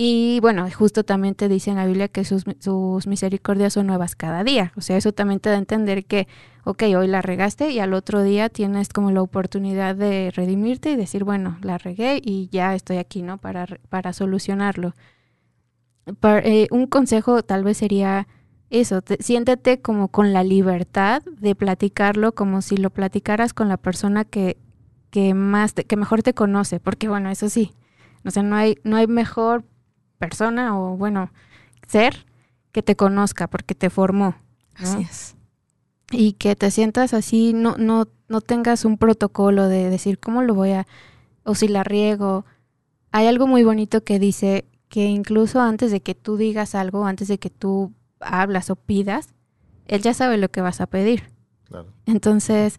Y bueno, justo también te dice en la Biblia que sus, sus misericordias son nuevas cada día. O sea, eso también te da a entender que, ok, hoy la regaste y al otro día tienes como la oportunidad de redimirte y decir, bueno, la regué y ya estoy aquí, ¿no? Para, para solucionarlo. Eh, un consejo tal vez sería eso, te- siéntete como con la libertad de platicarlo como si lo platicaras con la persona que, que más te- que mejor te conoce, porque bueno, eso sí, o sea, no hay, no hay mejor persona o bueno, ser que te conozca porque te formó. Así es. Y que te sientas así, no, no, no tengas un protocolo de decir cómo lo voy a, o si la riego. Hay algo muy bonito que dice que incluso antes de que tú digas algo, antes de que tú hablas o pidas, él ya sabe lo que vas a pedir. Claro. Entonces,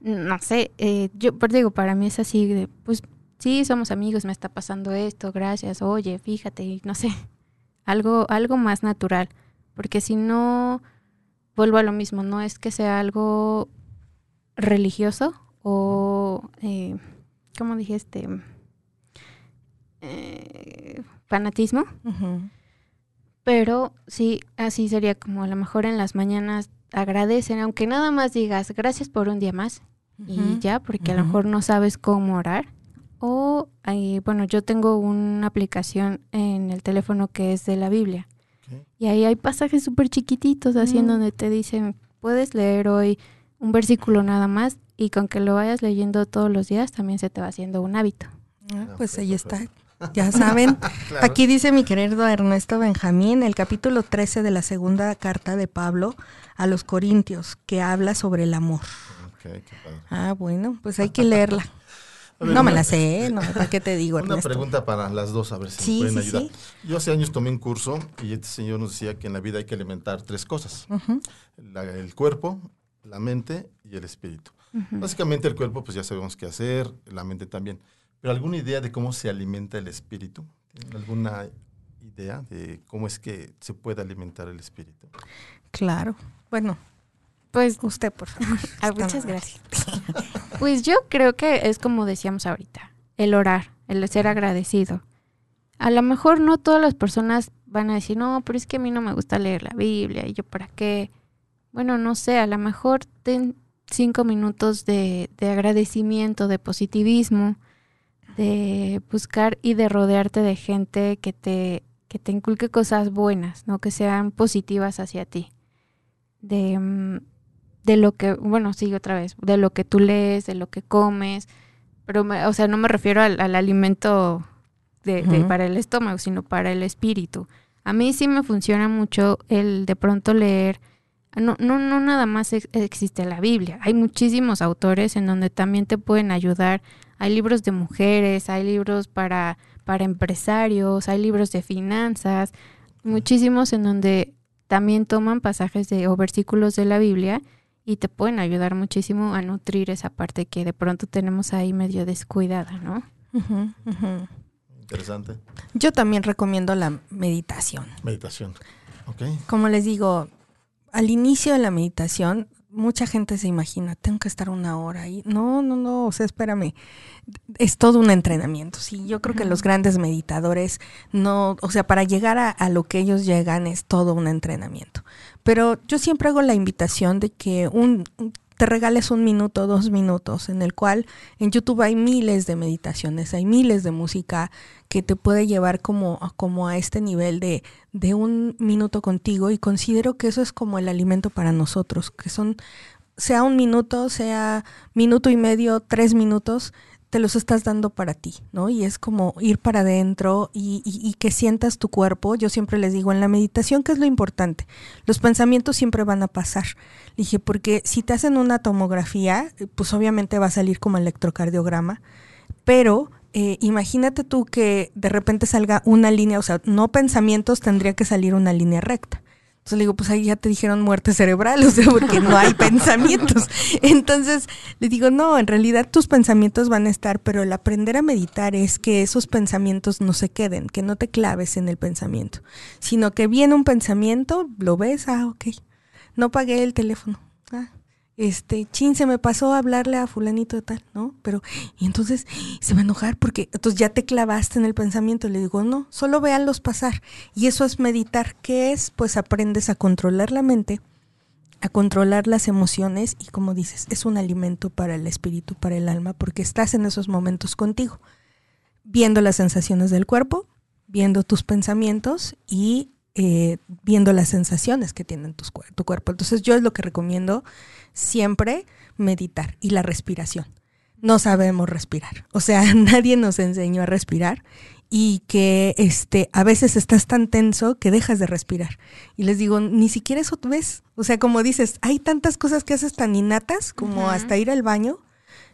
no sé, eh, yo pero digo, para mí es así de, pues sí, somos amigos, me está pasando esto, gracias, oye, fíjate, no sé, algo, algo más natural, porque si no, vuelvo a lo mismo, no es que sea algo religioso o, eh, ¿cómo dije este? Eh, fanatismo, pero sí, así sería como a lo mejor en las mañanas agradecen, aunque nada más digas gracias por un día más y ya, porque a lo mejor no sabes cómo orar. O, ahí, bueno, yo tengo una aplicación en el teléfono que es de la Biblia. Y ahí hay pasajes súper chiquititos, así en donde te dicen, puedes leer hoy un versículo nada más y con que lo vayas leyendo todos los días también se te va haciendo un hábito. Ah, pues ok, ahí está. perfecto. Ya saben. Claro. Aquí dice mi querido Ernesto Benjamín, el capítulo 13 de la segunda carta de Pablo a los Corintios, que habla sobre el amor. Ok, qué padre. Ah, bueno, pues hay que leerla. Ver, No me la sé, no, ¿para qué te digo, Una Ernesto? pregunta para las dos, a ver si Sí, me pueden sí, ayudar. sí. Yo hace años tomé un curso y este señor nos decía que en la vida hay que alimentar tres cosas. La- el cuerpo, la mente y el espíritu. Básicamente el cuerpo, pues ya sabemos qué hacer, la mente también. Pero ¿alguna idea de cómo se alimenta el espíritu? ¿Tienen alguna idea de cómo es que se puede alimentar el espíritu? Claro. Bueno, Pues, usted, por favor. ah, muchas gracias. Pues yo creo que es como decíamos ahorita, el orar, el ser agradecido. A lo mejor no todas las personas van a decir, no, pero es que a mí no me gusta leer la Biblia y yo para qué. Bueno, no sé, a lo mejor ten cinco minutos de, de agradecimiento, de positivismo, de buscar y de rodearte de gente que te, que te inculque cosas buenas, ¿no? Que sean positivas hacia ti. De, mm, de lo que, bueno, sigue otra vez, de lo que tú lees, de lo que comes, pero, me- o sea, no me refiero al, al alimento de, para el estómago, sino para el espíritu. A mí sí me funciona mucho el de pronto leer, no, no, no nada más ex- existe la Biblia, hay muchísimos autores en donde también te pueden ayudar, hay libros de mujeres, hay libros para, para empresarios, hay libros de finanzas, muchísimos en donde también toman pasajes de, o versículos de la Biblia y te pueden ayudar muchísimo a nutrir esa parte que de pronto tenemos ahí medio descuidada, ¿no? Interesante. Yo también recomiendo la meditación. Meditación. ¿Ok? Como les digo, al inicio de la meditación, mucha gente se imagina, tengo que estar una hora ahí. No, no, no, o sea, espérame. Es todo un entrenamiento. Sí, yo creo que los grandes meditadores no, o sea, para llegar a, a lo que ellos llegan es todo un entrenamiento. Pero yo siempre hago la invitación de que un te regales un minuto, dos minutos, en el cual en YouTube hay miles de meditaciones, hay miles de música que te puede llevar como, como a este nivel de, de un minuto contigo y considero que eso es como el alimento para nosotros, que son, sea un minuto, sea minuto y medio, tres minutos, te los estás dando para ti, ¿no? Y es como ir para adentro y, y- y que sientas tu cuerpo. Yo siempre les digo, en la meditación, ¿qué es lo importante? Los pensamientos siempre van a pasar. Le dije, porque si te hacen una tomografía, pues obviamente va a salir como electrocardiograma, pero eh, imagínate tú que de repente salga una línea, o sea, no pensamientos, tendría que salir una línea recta. Entonces le digo, pues ahí ya te dijeron muerte cerebral, o sea, porque no hay pensamientos. Entonces le digo, no, en realidad tus pensamientos van a estar, pero el aprender a meditar es que esos pensamientos no se queden, que no te claves en el pensamiento, sino que viene un pensamiento, lo ves, ah, ok, no pagué el teléfono. Ah, este, chin, se me pasó a hablarle a fulanito de tal, ¿no? Pero, y entonces se va a enojar porque entonces ya te clavaste en el pensamiento. Le digo, no, solo véanlos pasar. Y eso es meditar. ¿Qué es? Pues aprendes a controlar la mente, a controlar las emociones y como dices, es un alimento para el espíritu, para el alma, porque estás en esos momentos contigo, viendo las sensaciones del cuerpo, viendo tus pensamientos y eh, viendo las sensaciones que tienen tus, cuer- tu cuerpo. Entonces yo es lo que recomiendo siempre meditar y la respiración. No sabemos respirar. O sea, nadie nos enseñó a respirar y que este a veces estás tan tenso que dejas de respirar. Y les digo, ni siquiera eso tú ves. O sea, como dices, hay tantas cosas que haces tan innatas como hasta ir al baño.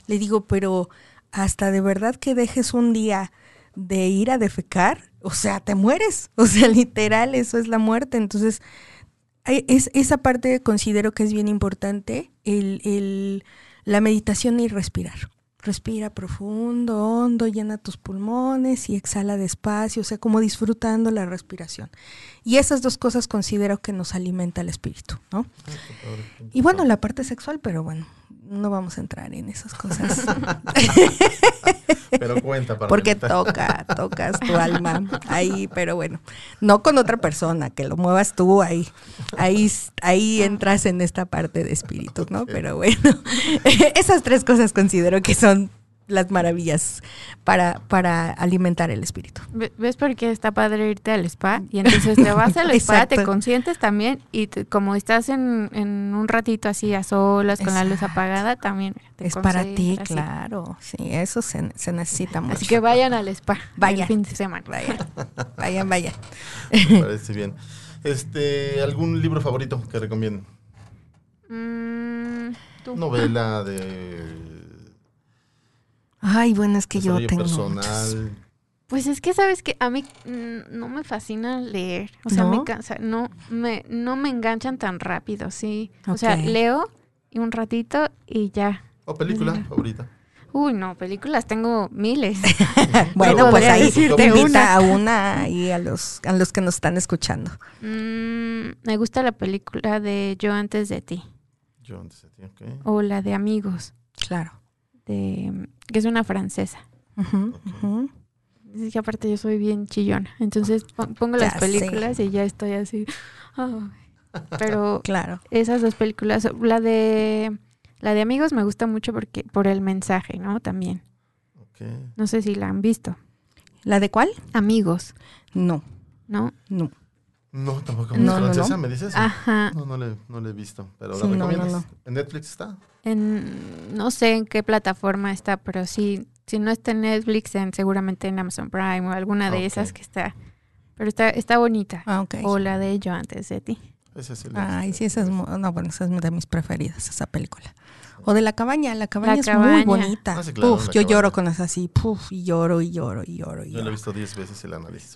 Le digo, pero hasta de verdad que dejes un día de ir a defecar, o sea, te mueres. O sea, literal, eso es la muerte. Entonces, es, esa parte considero que es bien importante, el, el- la meditación y respirar. Respira profundo, hondo, llena tus pulmones y exhala despacio, o sea, como disfrutando la respiración. Y esas dos cosas considero que nos alimenta el espíritu, ¿no? Y bueno, la parte sexual, pero bueno, no vamos a entrar en esas cosas. Pero cuenta para Porque toca, tocas tu alma ahí, pero bueno, no con otra persona, que lo muevas tú ahí, ahí, ahí entras en esta parte de espíritus, ¿no? Pero bueno, esas tres cosas considero que son las maravillas para, para alimentar el espíritu. Ve- ¿Ves por qué está padre irte al spa? Y entonces te vas al spa, te consientes también y te- como estás en, en un ratito así a solas con la luz apagada, también te Es para ti, claro. Sí, eso se, se necesita mucho. Así que vayan al spa Vaya. el fin de semana. Vayan, vayan, vayan. Me parece bien. Este, ¿algún libro favorito que recomienden? Mm, tú. Novela de Ay, bueno, es que yo tengo personal. muchos. Pues es que sabes que a mí mm, no me fascina leer, o sea, me cansa, no me no me enganchan tan rápido, sí. O sea, leo y un ratito y ya ¿O película favorita? Uy, no, películas tengo miles. bueno, pues ahí te invita una. a una y a los, a los que nos están escuchando. Mm, me gusta la película de Yo antes de ti Yo antes de ti, ok. o la de Amigos, Claro. De, que es una francesa. Es que aparte yo soy bien chillona, entonces pon- pongo Ya las películas y ya estoy así. Pero Claro. esas dos películas, la de la de Amigos me gusta mucho porque por el mensaje, ¿no? También. ok. No sé si la han visto. ¿La de cuál? Amigos, No, ¿no? no. No, tampoco. No, no, francesa, no. me dices? Ajá. No, no le, no le he visto. Pero Sí, la no, no, recomiendas. no. ¿En Netflix está? En, no sé en qué plataforma está, pero sí, si no está en Netflix, en, seguramente en Amazon Prime o alguna de Ok. esas que está. Pero está, está bonita. Ah, ok. O la de Yo antes de ti. Ese sí le Ay, sí, esa es, no, bueno, esa es de mis preferidas, esa película. O de la cabaña, la cabaña La es muy bonita. Ah, sí, claro, Puf, La yo cabaña. lloro con esa así, puf, y lloro y lloro y lloro y Yo le he visto 10 veces el análisis.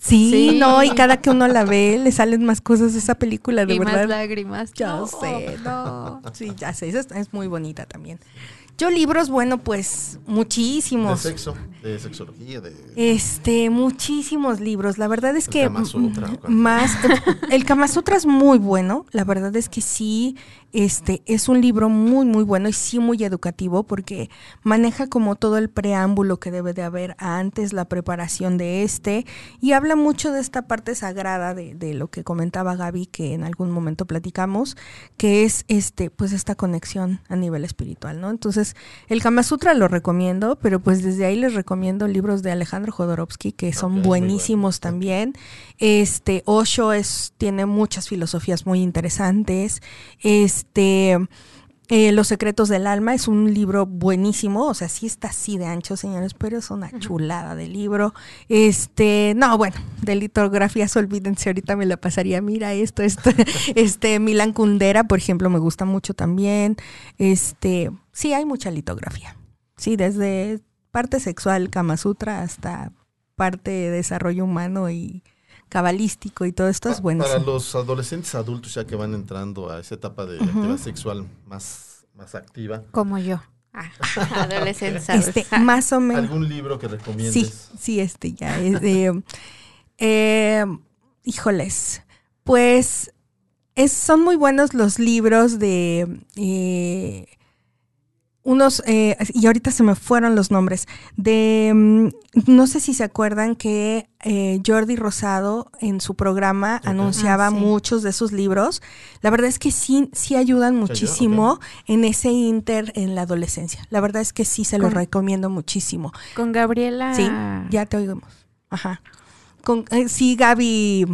Sí, Sí. no, y cada que uno la ve le salen más cosas de esa película, de y más verdad. lágrimas. Ya No. sé, no. Sí, ya sé, esa es, muy bonita también. Yo libros, bueno, pues De muchísimos. sexo, de sexología, de... Este, muchísimos libros. La verdad es El que Kama Sutra, más el Kama Sutra es muy bueno. La verdad es que sí, este es un libro muy muy bueno y sí muy educativo porque maneja como todo el preámbulo que debe de haber antes la preparación de este y habla mucho de esta parte sagrada de, de lo que comentaba Gaby que en algún momento platicamos, que es este pues esta conexión a nivel espiritual, ¿no? Entonces el Kama Sutra lo recomiendo, pero pues desde ahí les recomiendo libros de Alejandro Jodorowsky que son buenísimos bueno. también. Este Osho es tiene muchas filosofías muy interesantes. Este eh, Los secretos del alma es un libro buenísimo, o sea, sí está así de ancho, señores, pero es una chulada de libro. Este, no, bueno, de litografías, olvídense, ahorita me la pasaría, mira esto, esto, este, Milan Kundera, por ejemplo, me gusta mucho también. Este, sí, hay mucha litografía. Sí, desde parte sexual, Kama Sutra, hasta parte de desarrollo humano y cabalístico y todo esto es bueno. Para los adolescentes adultos ya que van entrando a esa etapa de actividad sexual más, más activa, Como yo. Ah, adolescencia. Este, más o menos. ¿algún libro que recomiendes? Sí, sí, este ya es de, eh, híjoles, pues es, son muy buenos los libros de eh, unos, eh, y ahorita se me fueron los nombres, de, mm, no sé si se acuerdan que eh, Jordi Rosado en su programa anunciaba Ah, sí. muchos de sus libros. La verdad es que sí, sí ayudan muchísimo en ese inter en la adolescencia. La verdad es que sí se los Con- recomiendo muchísimo. Con Gabriela. Sí, ya te oímos. Ajá. Con, eh, sí, Gaby.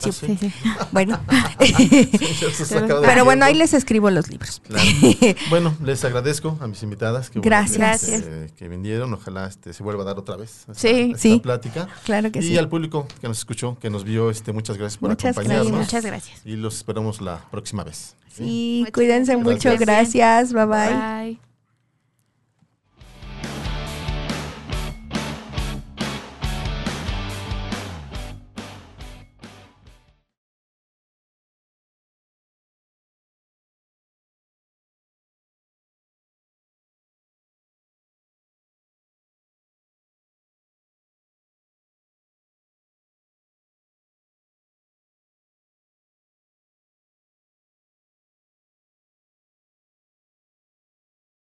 Ah, Sí, sí. Sí, sí. Bueno. Pero bueno, ahí les escribo los libros. Claro. Bueno, les agradezco a mis invitadas que, Gracias. que, que vinieron. Ojalá este, se vuelva a dar otra vez esta, Sí. esta Sí. plática. Claro que y sí. al público que nos escuchó, que nos vio, este, muchas gracias por Muchas acompañarnos. Gracias. muchas gracias. Y los esperamos la próxima vez. ¿sí? Cuídense gracias. mucho. Gracias. Bye bye. Bye.